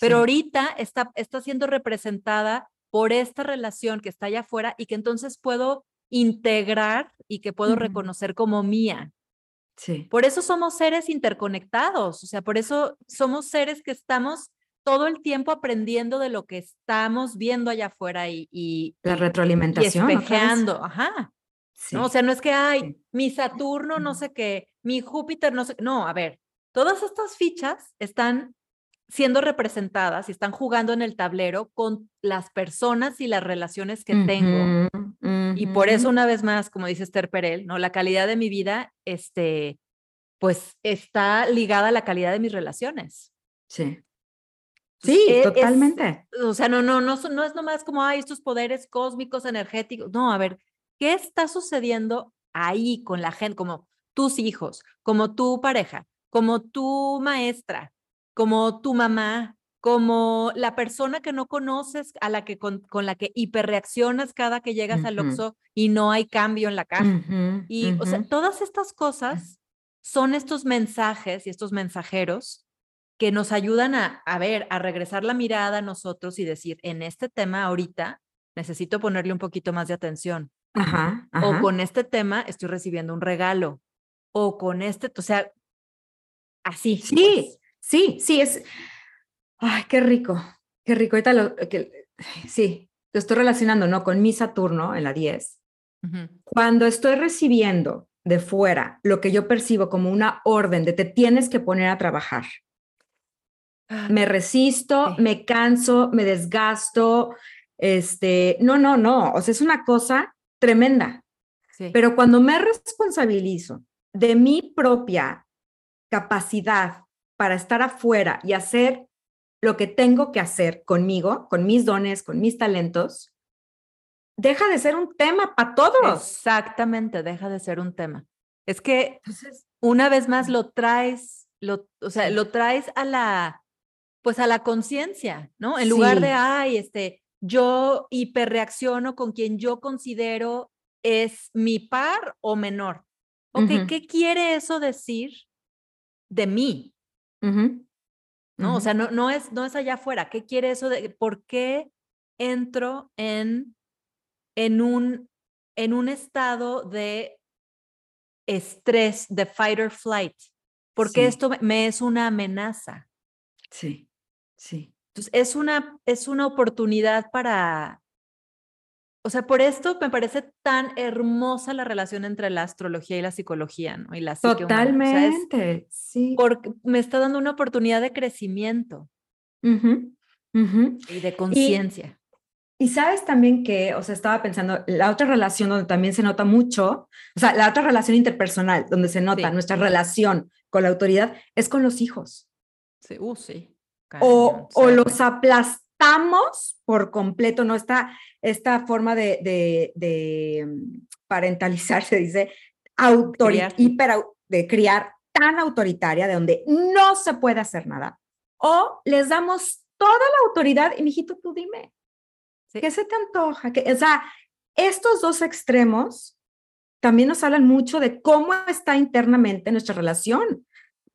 Pero ahorita está, está siendo representada por esta relación que está allá afuera y que entonces puedo integrar y que puedo reconocer como mía. Sí. Por eso somos seres interconectados, o sea, por eso somos seres que estamos todo el tiempo aprendiendo de lo que estamos viendo allá afuera y, y la retroalimentación. Y espejeando, ajá. ¿no? O sea, no es que, ay, mi Saturno, no sé qué, mi Júpiter, no sé, no, a ver, todas estas fichas están siendo representadas y están jugando en el tablero con las personas y las relaciones que tengo. Y por eso, una vez más, como dice Esther Perel, ¿no? La calidad de mi vida, este, pues está ligada a la calidad de mis relaciones. Sí. Sí, e, totalmente. o sea, no, no, no, no es nomás como, ay, estos poderes cósmicos, energéticos. No, a ver, ¿qué está sucediendo ahí con la gente, como tus hijos, como tu pareja, como tu maestra, como tu mamá, como la persona que no conoces, a la que con, la que hiperreaccionas cada que llegas al Oxxo y no hay cambio en la caja. y, o sea, todas estas cosas son estos mensajes y estos mensajeros que nos ayudan a, a ver, a regresar la mirada a nosotros y decir, en este tema ahorita necesito ponerle un poquito más de atención. Ajá, O con este tema estoy recibiendo un regalo. O con este, o sea, así. Sí, pues. Sí, sí, es. Ay, qué rico, qué rico. Ahorita lo que. Sí, lo estoy relacionando, ¿no? Con mi Saturno en la 10. Cuando estoy recibiendo de fuera lo que yo percibo como una orden de te tienes que poner a trabajar. Ah, me resisto, me canso, me desgasto, este, no, no, no, o sea, es una cosa tremenda. Pero cuando me responsabilizo de mi propia capacidad para estar afuera y hacer lo que tengo que hacer conmigo, con mis dones, con mis talentos, deja de ser un tema para todos. Exactamente, deja de ser un tema. Es que una vez más lo traes, lo, o sea, lo traes a la, pues a la conciencia, ¿no? En lugar de, ay, este, yo hiperreacciono con quien yo considero es mi par o menor. Ok, ¿qué quiere eso decir de mí? ¿No? O sea, no, no, es, no es allá afuera. ¿Qué quiere eso de por qué entro en, en, un, en un estado de estrés, de fight or flight? Porque esto me es una amenaza. Sí, sí. Entonces, es una, es una oportunidad para, o sea, por esto me parece tan hermosa la relación entre la astrología y la psicología, ¿no? Y la Totalmente, sí. Porque me está dando una oportunidad de crecimiento y de conciencia. Y, sabes también que, o sea, estaba pensando, la otra relación donde también se nota mucho, o sea, la otra relación interpersonal donde se nota nuestra relación con la autoridad es con los hijos. Sí, uh, sí o, o, los aplastamos por completo, ¿no? Esta, esta forma de, de, de mm, parentalizar, (laughs) se dice, hiper, de criar tan autoritaria, de donde no se puede hacer nada. O les damos toda la autoridad y, mijito, tú dime, ¿qué se te antoja? que o sea, estos dos extremos también nos hablan mucho de cómo está internamente nuestra relación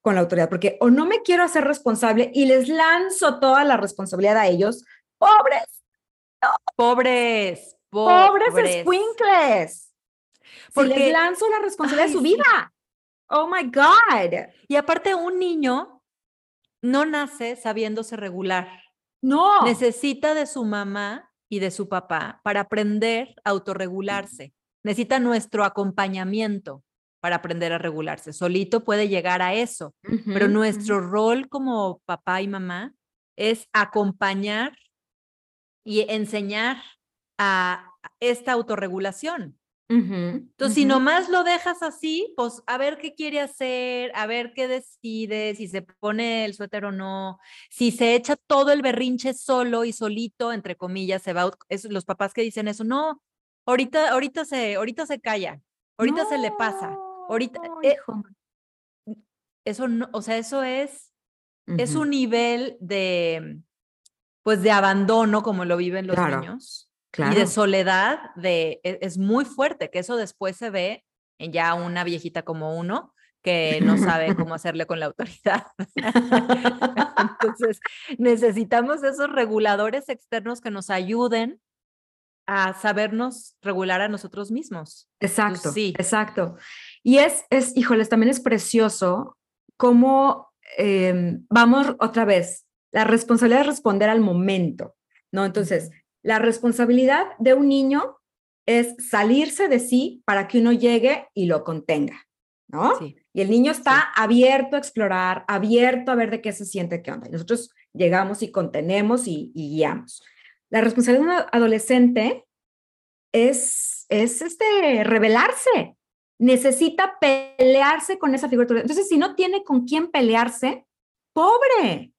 con la autoridad, porque o no me quiero hacer responsable y les lanzo toda la responsabilidad a ellos, pobres. Pobres, pobres, pobres squinkles. Porque les lanzo la responsabilidad de su vida. Oh my God. Y aparte, un niño no nace sabiéndose regular. No. Necesita de su mamá y de su papá para aprender a autorregularse. Necesita nuestro acompañamiento para aprender a regularse. Solito puede llegar a eso, pero nuestro rol como papá y mamá es acompañar y enseñar a esta autorregulación. Entonces, si nomás lo dejas así, pues a ver qué quiere hacer, a ver qué decide, si se pone el suéter o no, si se echa todo el berrinche solo y solito, entre comillas, se va, es, los papás que dicen eso, no, ahorita, ahorita se, ahorita se calla, ahorita se le pasa. Ahorita, eh, eso no, o sea, eso es, es un nivel de, pues de abandono como lo viven los niños. Y de soledad, de, e, es, muy fuerte, que eso después se ve en ya una viejita como uno, que no sabe cómo (laughs) hacerle con la autoridad. (laughs) Entonces, necesitamos esos reguladores externos que nos ayuden a sabernos regular a nosotros mismos. Exacto, sí. exacto. Y es, es, híjoles, también es precioso cómo em, vamos otra vez, la responsabilidad de responder al momento, ¿no? Entonces, la responsabilidad de un niño es salirse de sí para que uno llegue y lo contenga, ¿no? Sí. Y el niño está abierto a explorar, abierto a ver de qué se siente, qué onda. Y nosotros llegamos y contenemos y, guiamos. La responsabilidad de un adolescente es, es este, revelarse. Necesita pelearse con esa figura. Entonces, si no tiene con quién pelearse, pobre,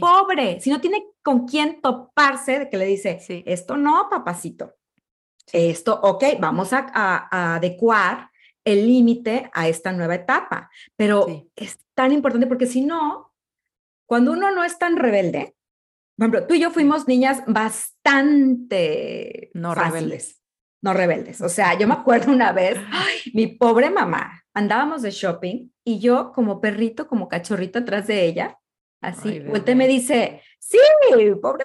pobre. Si no tiene con quién toparse, de que le dice, esto no, papacito. Esto, ok, vamos a adecuar el límite a esta nueva etapa. Pero es tan importante porque si no, cuando uno no es tan rebelde, por ejemplo, tú y yo fuimos niñas bastante no rebeldes. No rebeldes. O sea, yo me acuerdo una vez, mi pobre mamá, andábamos de shopping y yo como perrito, como cachorrito atrás de ella, así, vuelta y me dice, sí, pobre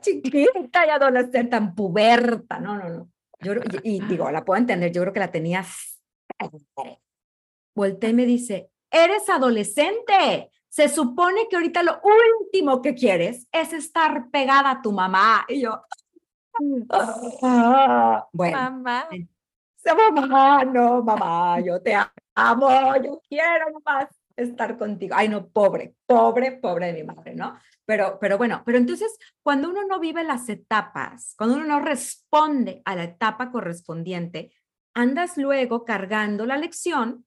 chiquita, no ser tan puberta. No, no, no. Yo, y, y digo, la puedo entender, yo creo que la tenía Volté y me dice, eres adolescente. Se supone que ahorita lo último que quieres es estar pegada a tu mamá. Y yo, bueno. Mamá. Mamá, no, mamá, yo te amo, yo quiero más estar contigo. Ay, no, pobre, pobre, pobre de mi madre, ¿no? Pero, pero bueno, pero entonces cuando uno no vive las etapas, cuando uno no responde a la etapa correspondiente, andas luego cargando la lección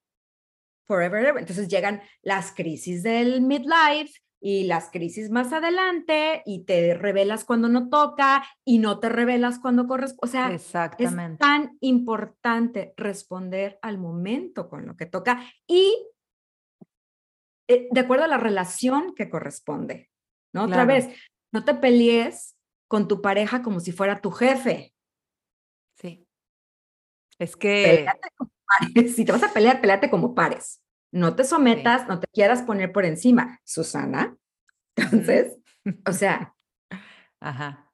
forever. Entonces llegan las crisis del midlife y las crisis más adelante y te revelas cuando no toca y no te revelas cuando corresponde. O sea, Exactamente. es tan importante responder al momento con lo que toca y eh, de acuerdo a la relación que corresponde. ¿no? Otra vez, no te pelees con tu pareja como si fuera tu jefe. Es que... (laughs) Si te vas a pelear, peleate como pares. No te sometas, no te quieras poner por encima, Susana. Entonces, o sea... (laughs) Ajá.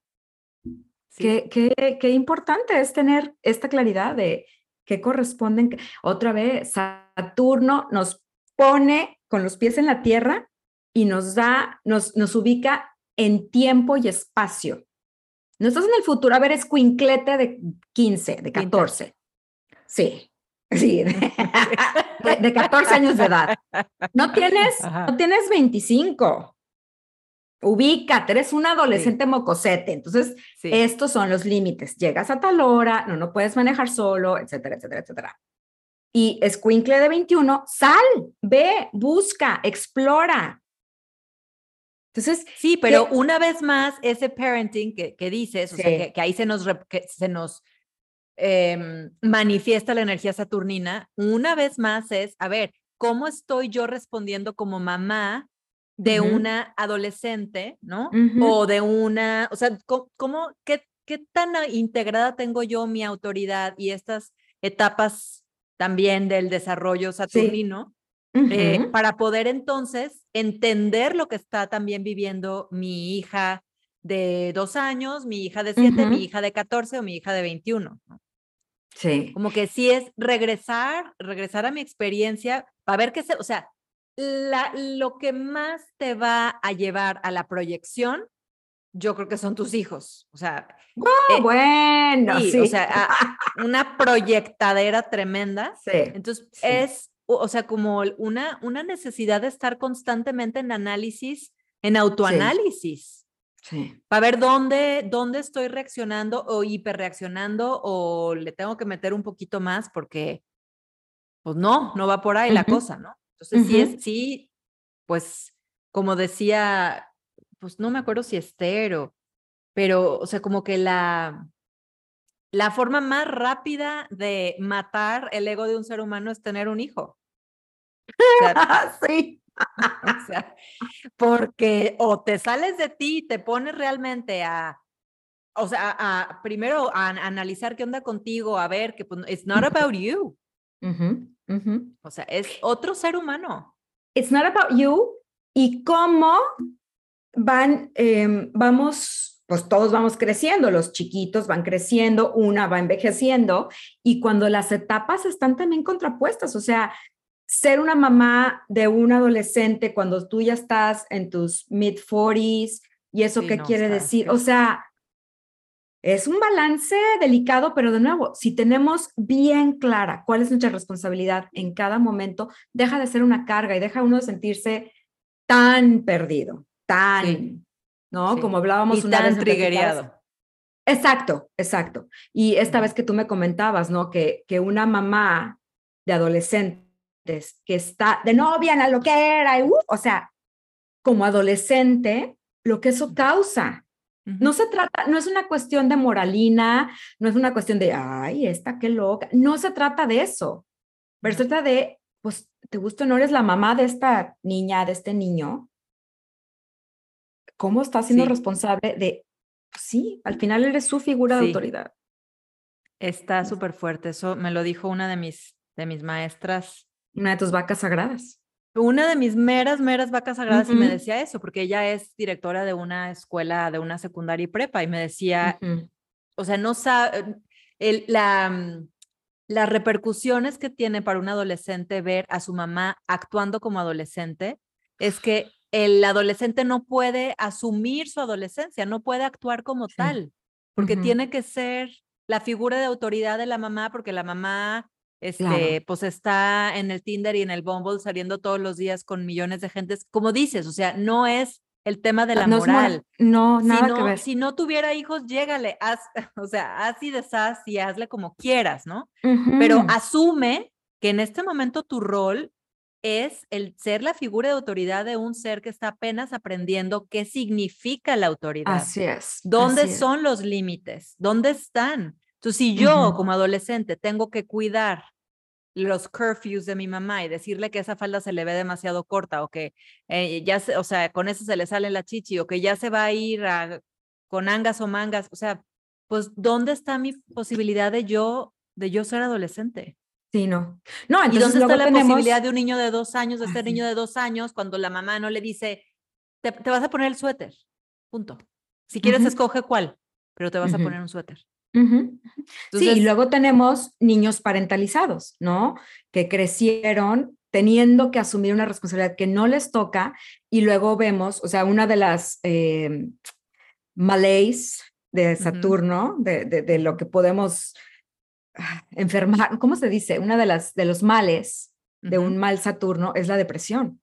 Qué, qué, qué importante es tener esta claridad de qué corresponden. Otra vez, Saturno nos pone con los pies en la tierra y nos da, nos, nos ubica en tiempo y espacio. No estás en el futuro, a ver, es cuinclete de 15, de 14. Sí, (laughs) sí, (laughs) de, 14 años de edad. No (laughs) tienes, no tienes 25. Ubícate, eres un adolescente mocosete. Entonces, estos son los límites. Llegas a tal hora, no, no puedes manejar solo, etcétera, etcétera, etcétera. Y escuincle de 21, sal, ve, busca, explora. Entonces, sí, pero una vez más, ese parenting que, que dices, o sea, que, ahí se nos, se nos Em, manifiesta la energía saturnina, una vez más es, a ver, ¿cómo estoy yo respondiendo como mamá de una adolescente, ¿no? O de una, o sea, ¿cómo, qué, qué tan integrada tengo yo mi autoridad y estas etapas también del desarrollo saturnino? Eh, para poder entonces entender lo que está también viviendo mi hija de dos años, mi hija de siete, mi hija de catorce o mi hija de veintiuno. Sí. Como que sí es regresar, regresar a mi experiencia para ver qué se, o sea, la, lo que más te va a llevar a la proyección, yo creo que son tus hijos. O sea, oh, bueno, sí, o sea, una proyectadera tremenda. Sí. Entonces, es, o sea, como una, una necesidad de estar constantemente en análisis, en autoanálisis. Para ver dónde, dónde estoy reaccionando o hiperreaccionando o le tengo que meter un poquito más porque, pues no, no va por ahí la cosa, ¿no? Entonces, sí es, sí, pues, como decía, pues no me acuerdo si Esther pero, o sea, como que la, la forma más rápida de matar el ego de un ser humano es tener un hijo. (laughs) sí. (laughs) o sea, porque o te sales de ti y te pones realmente a, o sea, a, primero a, analizar qué onda contigo, a ver que pues, it's not about you. O sea, es otro ser humano. It's not about you. Y cómo van, em, vamos, pues todos vamos creciendo, los chiquitos van creciendo, una va envejeciendo, y cuando las etapas están también contrapuestas, o sea, ser una mamá de un adolescente cuando tú ya estás en tus mid 40s, ¿y eso qué quiere decir? O sea, es un balance delicado, pero de nuevo, si tenemos bien clara cuál es nuestra responsabilidad en cada momento, deja de ser una carga y deja uno de sentirse tan perdido, tan, ¿no? Como hablábamos y una tan vez. Exacto, exacto. Y esta vez que tú me comentabas, ¿no? Que, que una mamá de adolescentes que está de novia en la loquera, y, uh, o sea, como adolescente, lo que eso causa, no se trata, no es una cuestión de moralina, no es una cuestión de, ay, esta qué loca. No se trata de eso. Pero se trata de, pues, ¿te gusta o no eres la mamá de esta niña, de este niño? ¿Cómo estás siendo responsable de, pues sí, al final eres su figura de autoridad? Está súper fuerte. Eso me lo dijo una de mis, de mis maestras. Una de tus vacas sagradas. Una de mis meras, meras vacas sagradas y me decía eso, porque ella es directora de una escuela, de una secundaria y prepa, y me decía, o sea, no sabe, la, mm, las repercusiones que tiene para un adolescente ver a su mamá actuando como adolescente es que el adolescente no puede asumir su adolescencia, no puede actuar como tal, porque tiene que ser la figura de autoridad de la mamá, porque la mamá este, pues está en el Tinder y en el Bumble saliendo todos los días con millones de gentes. Como dices, o sea, no es el tema de la moral. no, nada si no, que ver. Si no tuviera hijos, llégale, haz, (laughs) o sea, haz y deshaz y hazle como quieras, ¿no? Pero asume que en este momento tu rol es el ser la figura de autoridad de un ser que está apenas aprendiendo qué significa la autoridad. Así es. ¿Dónde son los límites? ¿Dónde están? Entonces, si yo como adolescente tengo que cuidar los curfews de mi mamá y decirle que esa falda se le ve demasiado corta o que eh, ya, se, o sea, con eso se le sale la chichi o que ya se va a ir con angas o mangas, o sea, pues ¿dónde está mi posibilidad de yo, de yo ser adolescente? Sí, no. No, ¿Y dónde está la posibilidad de un niño de dos años, de ser niño de dos años, cuando la mamá no le dice, te, vas a poner el suéter? Punto. Si quieres, escoge cuál, pero te vas a poner un suéter sí, y luego tenemos niños parentalizados, ¿no? Que crecieron teniendo que asumir una responsabilidad que no les toca y luego vemos, o sea, una de las eh, malays de Saturno, de, lo que podemos ah, enfermar, ¿cómo se dice? Una de las de los males de un mal Saturno es la depresión.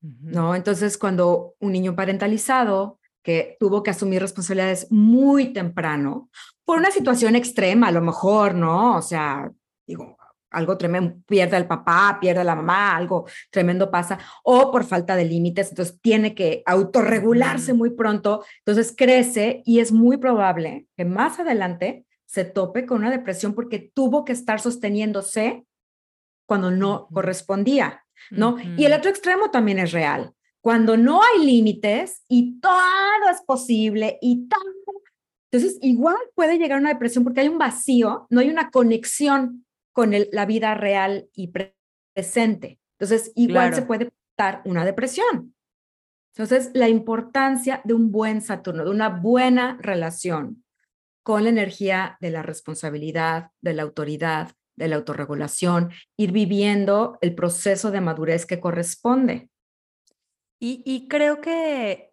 ¿No? Entonces, cuando un niño parentalizado que tuvo que asumir responsabilidades muy temprano, por una situación extrema, a lo mejor, ¿no? O sea, digo, algo tremendo, pierde al papá, pierde a la mamá, algo tremendo pasa, o por falta de límites, entonces tiene que autorregularse muy pronto, entonces crece y es muy probable que más adelante se tope con una depresión porque tuvo que estar sosteniéndose cuando no correspondía, ¿no? Y el otro extremo también es real cuando no hay límites y todo es posible y todo. Entonces, igual puede llegar una depresión porque hay un vacío, no hay una conexión con la vida real y presente. Entonces, igual se puede dar una depresión. Entonces, la importancia de un buen Saturno, de una buena relación con la energía de la responsabilidad, de la autoridad, de la autorregulación, ir viviendo el proceso de madurez que corresponde. Y, creo que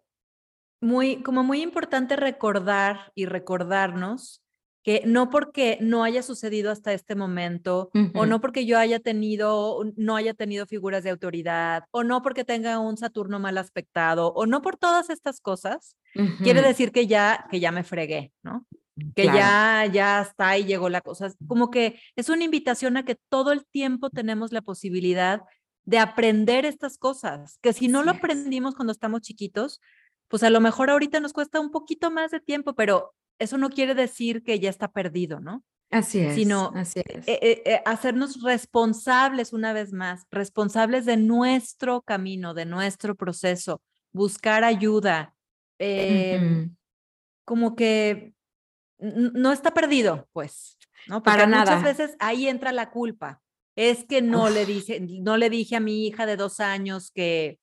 muy, como muy importante recordar y recordarnos que no porque no haya sucedido hasta este momento, o no porque yo haya tenido, no haya tenido figuras de autoridad, o no porque tenga un Saturno mal aspectado, o no por todas estas cosas, quiere decir que ya, que ya me fregué, ¿no? Que ya, ya está y llegó la cosa. Como que es una invitación a que todo el tiempo tenemos la posibilidad de aprender estas cosas, que si no lo aprendimos cuando estamos chiquitos, pues a lo mejor ahorita nos cuesta un poquito más de tiempo, pero eso no quiere decir que ya está perdido, ¿no? Así es. Sino así e, e, e, hacernos responsables una vez más, responsables de nuestro camino, de nuestro proceso, buscar ayuda, em, como que no está perdido, pues, ¿no? Para nada. Muchas veces ahí entra la culpa es que no le dije, no le dije a mi hija de dos años que,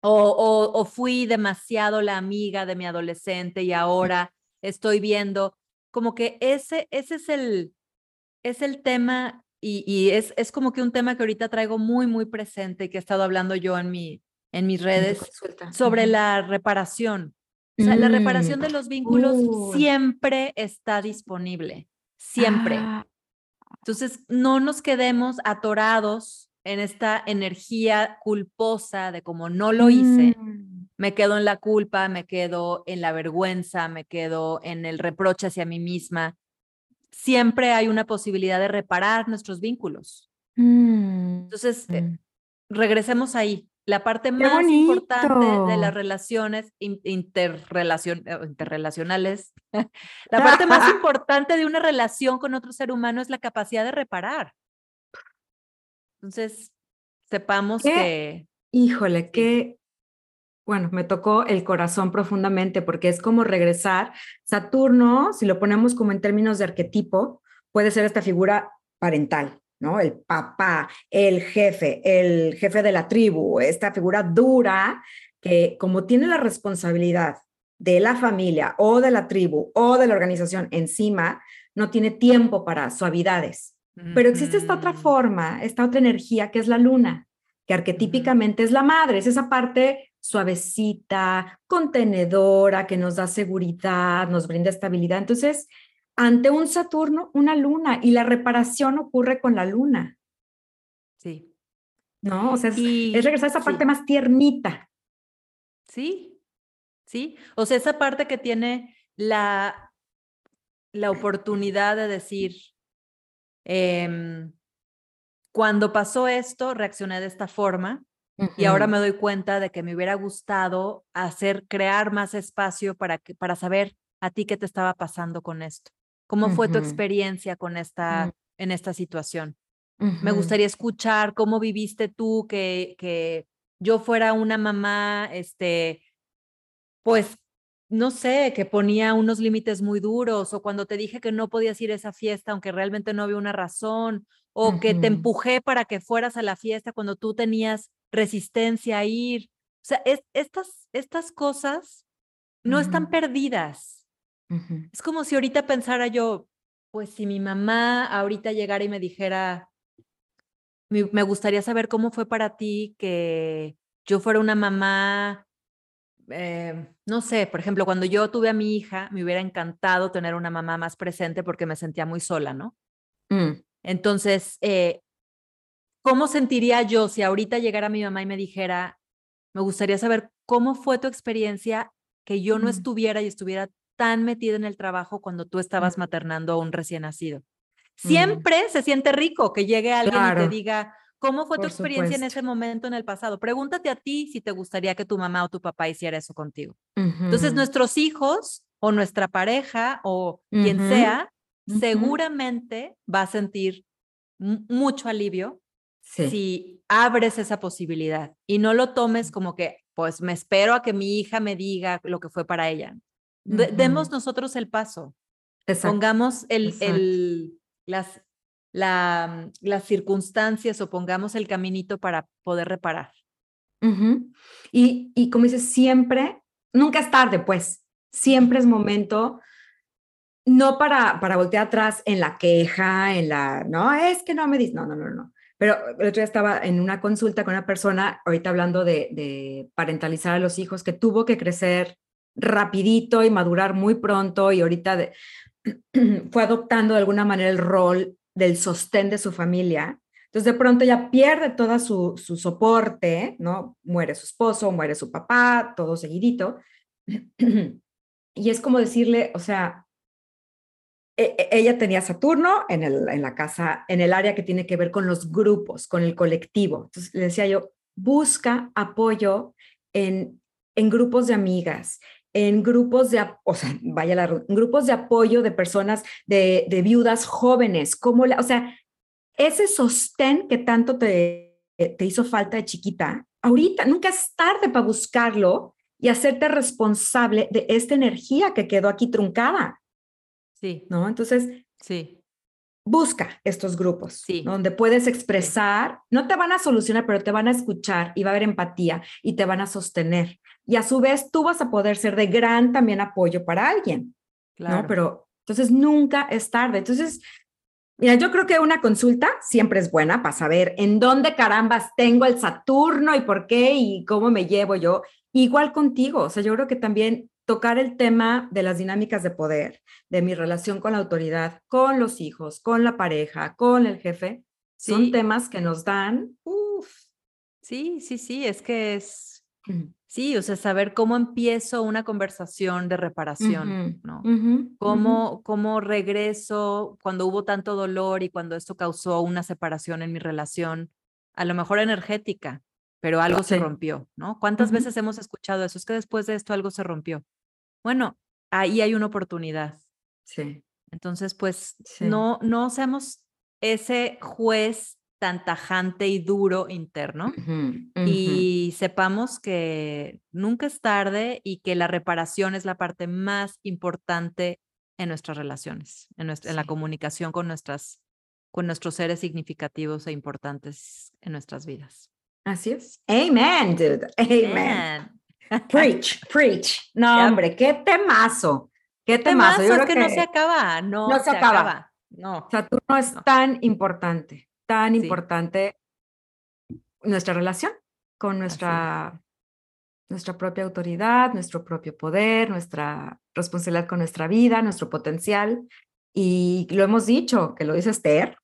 o, o, fui demasiado la amiga de mi adolescente y ahora estoy viendo, como que ese, ese es el, es el tema y, y es, es como que un tema que ahorita traigo muy, muy presente y que he estado hablando yo en, mi, en mis redes sobre la reparación. O sea, la reparación de mm. los vínculos siempre está disponible, siempre. Ah. Entonces, no nos quedemos atorados en esta energía culposa de como no lo hice. Mm. Me quedo en la culpa, me quedo en la vergüenza, me quedo en el reproche hacia mí misma. Siempre hay una posibilidad de reparar nuestros vínculos. Mm, Entonces, eh, regresemos ahí. La parte más importante de las relaciones interrelacion eh, interrelacionales, (laughs) la parte más (laughs) importante de una relación con otro ser humano es la capacidad de reparar. Entonces, sepamos que... Híjole, que, bueno, me tocó el corazón profundamente porque es como regresar. Saturno, si lo ponemos como en términos de arquetipo, puede ser esta figura parental, ¿no? El papá, el jefe, el jefe de la tribu, esta figura dura que como tiene la responsabilidad de la familia o de la tribu o de la organización encima, no tiene tiempo para suavidades. Pero existe esta otra forma, esta otra energía que es la luna, que arquetípicamente es la madre, es esa parte suavecita, contenedora, que nos da seguridad, nos brinda estabilidad. Entonces, ante un Saturno, una luna, y la reparación ocurre con la luna. Sí. ¿No? O sea, es, regresar a esa parte más tiernita. Sí, sí. O sea, esa parte que tiene la, la oportunidad de decir, em, cuando pasó esto, reaccioné de esta forma. Y ahora me doy cuenta de que me hubiera gustado hacer, crear más espacio para, que, para saber a ti qué te estaba pasando con esto. ¿Cómo fue tu experiencia con esta, mm. en esta situación? Me gustaría escuchar cómo viviste tú que, que yo fuera una mamá, este, pues, no sé, que ponía unos límites muy duros o cuando te dije que no podías ir a esa fiesta aunque realmente no había una razón o que te empujé para que fueras a la fiesta cuando tú tenías resistencia a ir. O sea, estas, estas cosas no están perdidas es como si ahorita pensara yo, pues si mi mamá ahorita llegara y me dijera, me gustaría saber cómo fue para ti que yo fuera una mamá, eh, no sé, por ejemplo, cuando yo tuve a mi hija, me hubiera encantado tener una mamá más presente porque me sentía muy sola, ¿no? Mm. Entonces, eh, ¿cómo sentiría yo si ahorita llegara mi mamá y me dijera, me gustaría saber cómo fue tu experiencia que yo no mm. estuviera y estuviera tan metida en el trabajo cuando tú estabas maternando a un recién nacido. Siempre se siente rico que llegue alguien y te diga, ¿cómo fue tu experiencia en ese momento en el pasado? Pregúntate a ti si te gustaría que tu mamá o tu papá hiciera eso contigo. Entonces, nuestros hijos o nuestra pareja o quien sea, seguramente va a sentir mucho alivio si abres esa posibilidad y no lo tomes como que, pues me espero a que mi hija me diga lo que fue para ella. Demos nosotros el paso. Pongamos el, el, las, la, las circunstancias o pongamos el caminito para poder reparar. y, y como dices, siempre, nunca es tarde, pues, siempre es momento, no para, para voltear atrás en la queja, en la, no, es que no me dices, no, no, no, no. Pero el otro día estaba en una consulta con una persona, ahorita hablando de, de parentalizar a los hijos, que tuvo que crecer rapidito y madurar muy pronto y ahorita (clears throat) fue adoptando de alguna manera el rol del sostén de su familia. Entonces de pronto ya pierde toda su, su soporte, ¿no? Muere su esposo, muere su papá, todo seguidito. (clears throat) Y es como decirle, o sea, e, e, ella tenía Saturno en, el, en la casa, en el área que tiene que ver con los grupos, con el colectivo. Entonces le decía yo, busca apoyo en, en grupos de amigas, en grupos de, o sea, vaya la, grupos de apoyo de personas, de, de viudas jóvenes, como la, o sea, ese sostén que tanto te, te hizo falta de chiquita, ahorita, nunca es tarde para buscarlo y hacerte responsable de esta energía que quedó aquí truncada. Sí. ¿No? Entonces, sí. Busca estos grupos Sí. donde puedes expresar, no te van a solucionar, pero te van a escuchar y va a haber empatía y te van a sostener. Y a su vez tú vas a poder ser de gran también apoyo para alguien, Claro. ¿no? Pero entonces nunca es tarde. Entonces, mira, yo creo que una consulta siempre es buena para saber en dónde carambas tengo el Saturno y por qué y cómo me llevo yo. Igual contigo, o sea, yo creo que también tocar el tema de las dinámicas de poder, de mi relación con la autoridad, con los hijos, con la pareja, con el jefe, son temas que nos dan, uff, Sí, sí, sí, es que es, sí, o sea, saber cómo empiezo una conversación de reparación, ¿no? Cómo, cómo regreso cuando hubo tanto dolor y cuando esto causó una separación en mi relación, a lo mejor energética, pero algo se rompió, ¿no? ¿Cuántas veces hemos escuchado eso? Es que después de esto algo se rompió. Bueno, ahí hay una oportunidad. Sí, Entonces, pues Sí. no, no seamos ese juez tan tajante y duro interno ujú, ujú. y sepamos que nunca es tarde y que la reparación es la parte más importante en nuestras relaciones, en, nuestra, en la Sí. comunicación con, nuestras, con nuestros seres significativos e importantes en nuestras vidas. Así es. Amen, dude. Amen. Man. (laughs) Preach, preach. No, hombre, qué temazo. Qué temazo. Temazo, Yo es que, no se acaba, no, no se se acaba. acaba. No. Saturno es No. tan importante, tan Sí. importante nuestra relación con nuestra, nuestra propia autoridad, nuestro propio poder, nuestra responsabilidad con nuestra vida, nuestro potencial. Y lo hemos dicho, que lo dice Esther,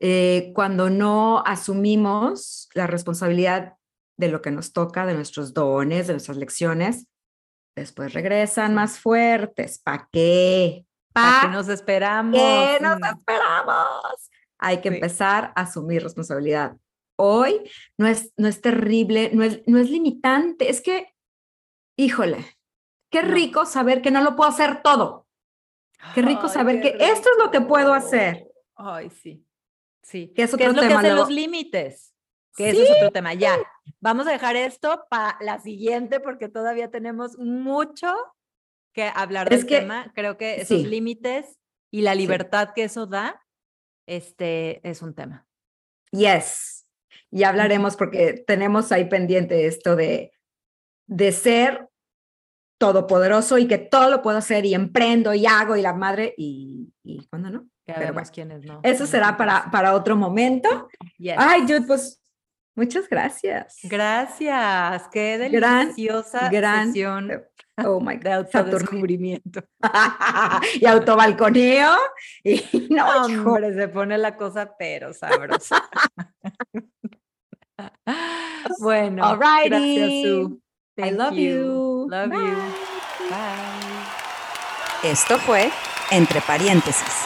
eh, cuando no asumimos la responsabilidad de lo que nos toca, de nuestros dones, de nuestras lecciones, después regresan más fuertes. ¿Para qué? ¿Para ¿Pa' qué nos esperamos? ¿Qué nos Mm, esperamos? Hay que Sí. empezar a asumir responsabilidad. Hoy no es, no es terrible, no es, no es limitante. Es que, híjole, qué rico saber que no lo puedo hacer todo. Qué rico Ay, saber qué que esto es lo que puedo hacer. Ay, sí. Sí. Que es ¿Qué otro es lo que tema hacen luego. los límites? Que eso es otro tema. Ya, vamos a dejar esto para la siguiente porque todavía tenemos mucho que hablar Es del que- tema. Creo que esos sí. límites y la libertad que eso da, este es un tema. Yes. Y hablaremos porque tenemos ahí pendiente esto de, de ser todopoderoso y que todo lo puedo hacer y emprendo y hago y la madre y, y cuando no. Pero bueno, quiénes no. Eso será para, para otro momento. Yes. Ay, Jude, pues muchas gracias. Gracias. Qué deliciosa gran- sesión Oh my de God. Saturno. autodescubrimiento. (laughs) y autobalconeo. Y (laughs) no. Hombre, se pone la cosa pero sabrosa. (laughs) bueno, Alrighty. gracias, Sue. I love you. Love Bye. you. Bye. Esto fue Entre Paréntesis.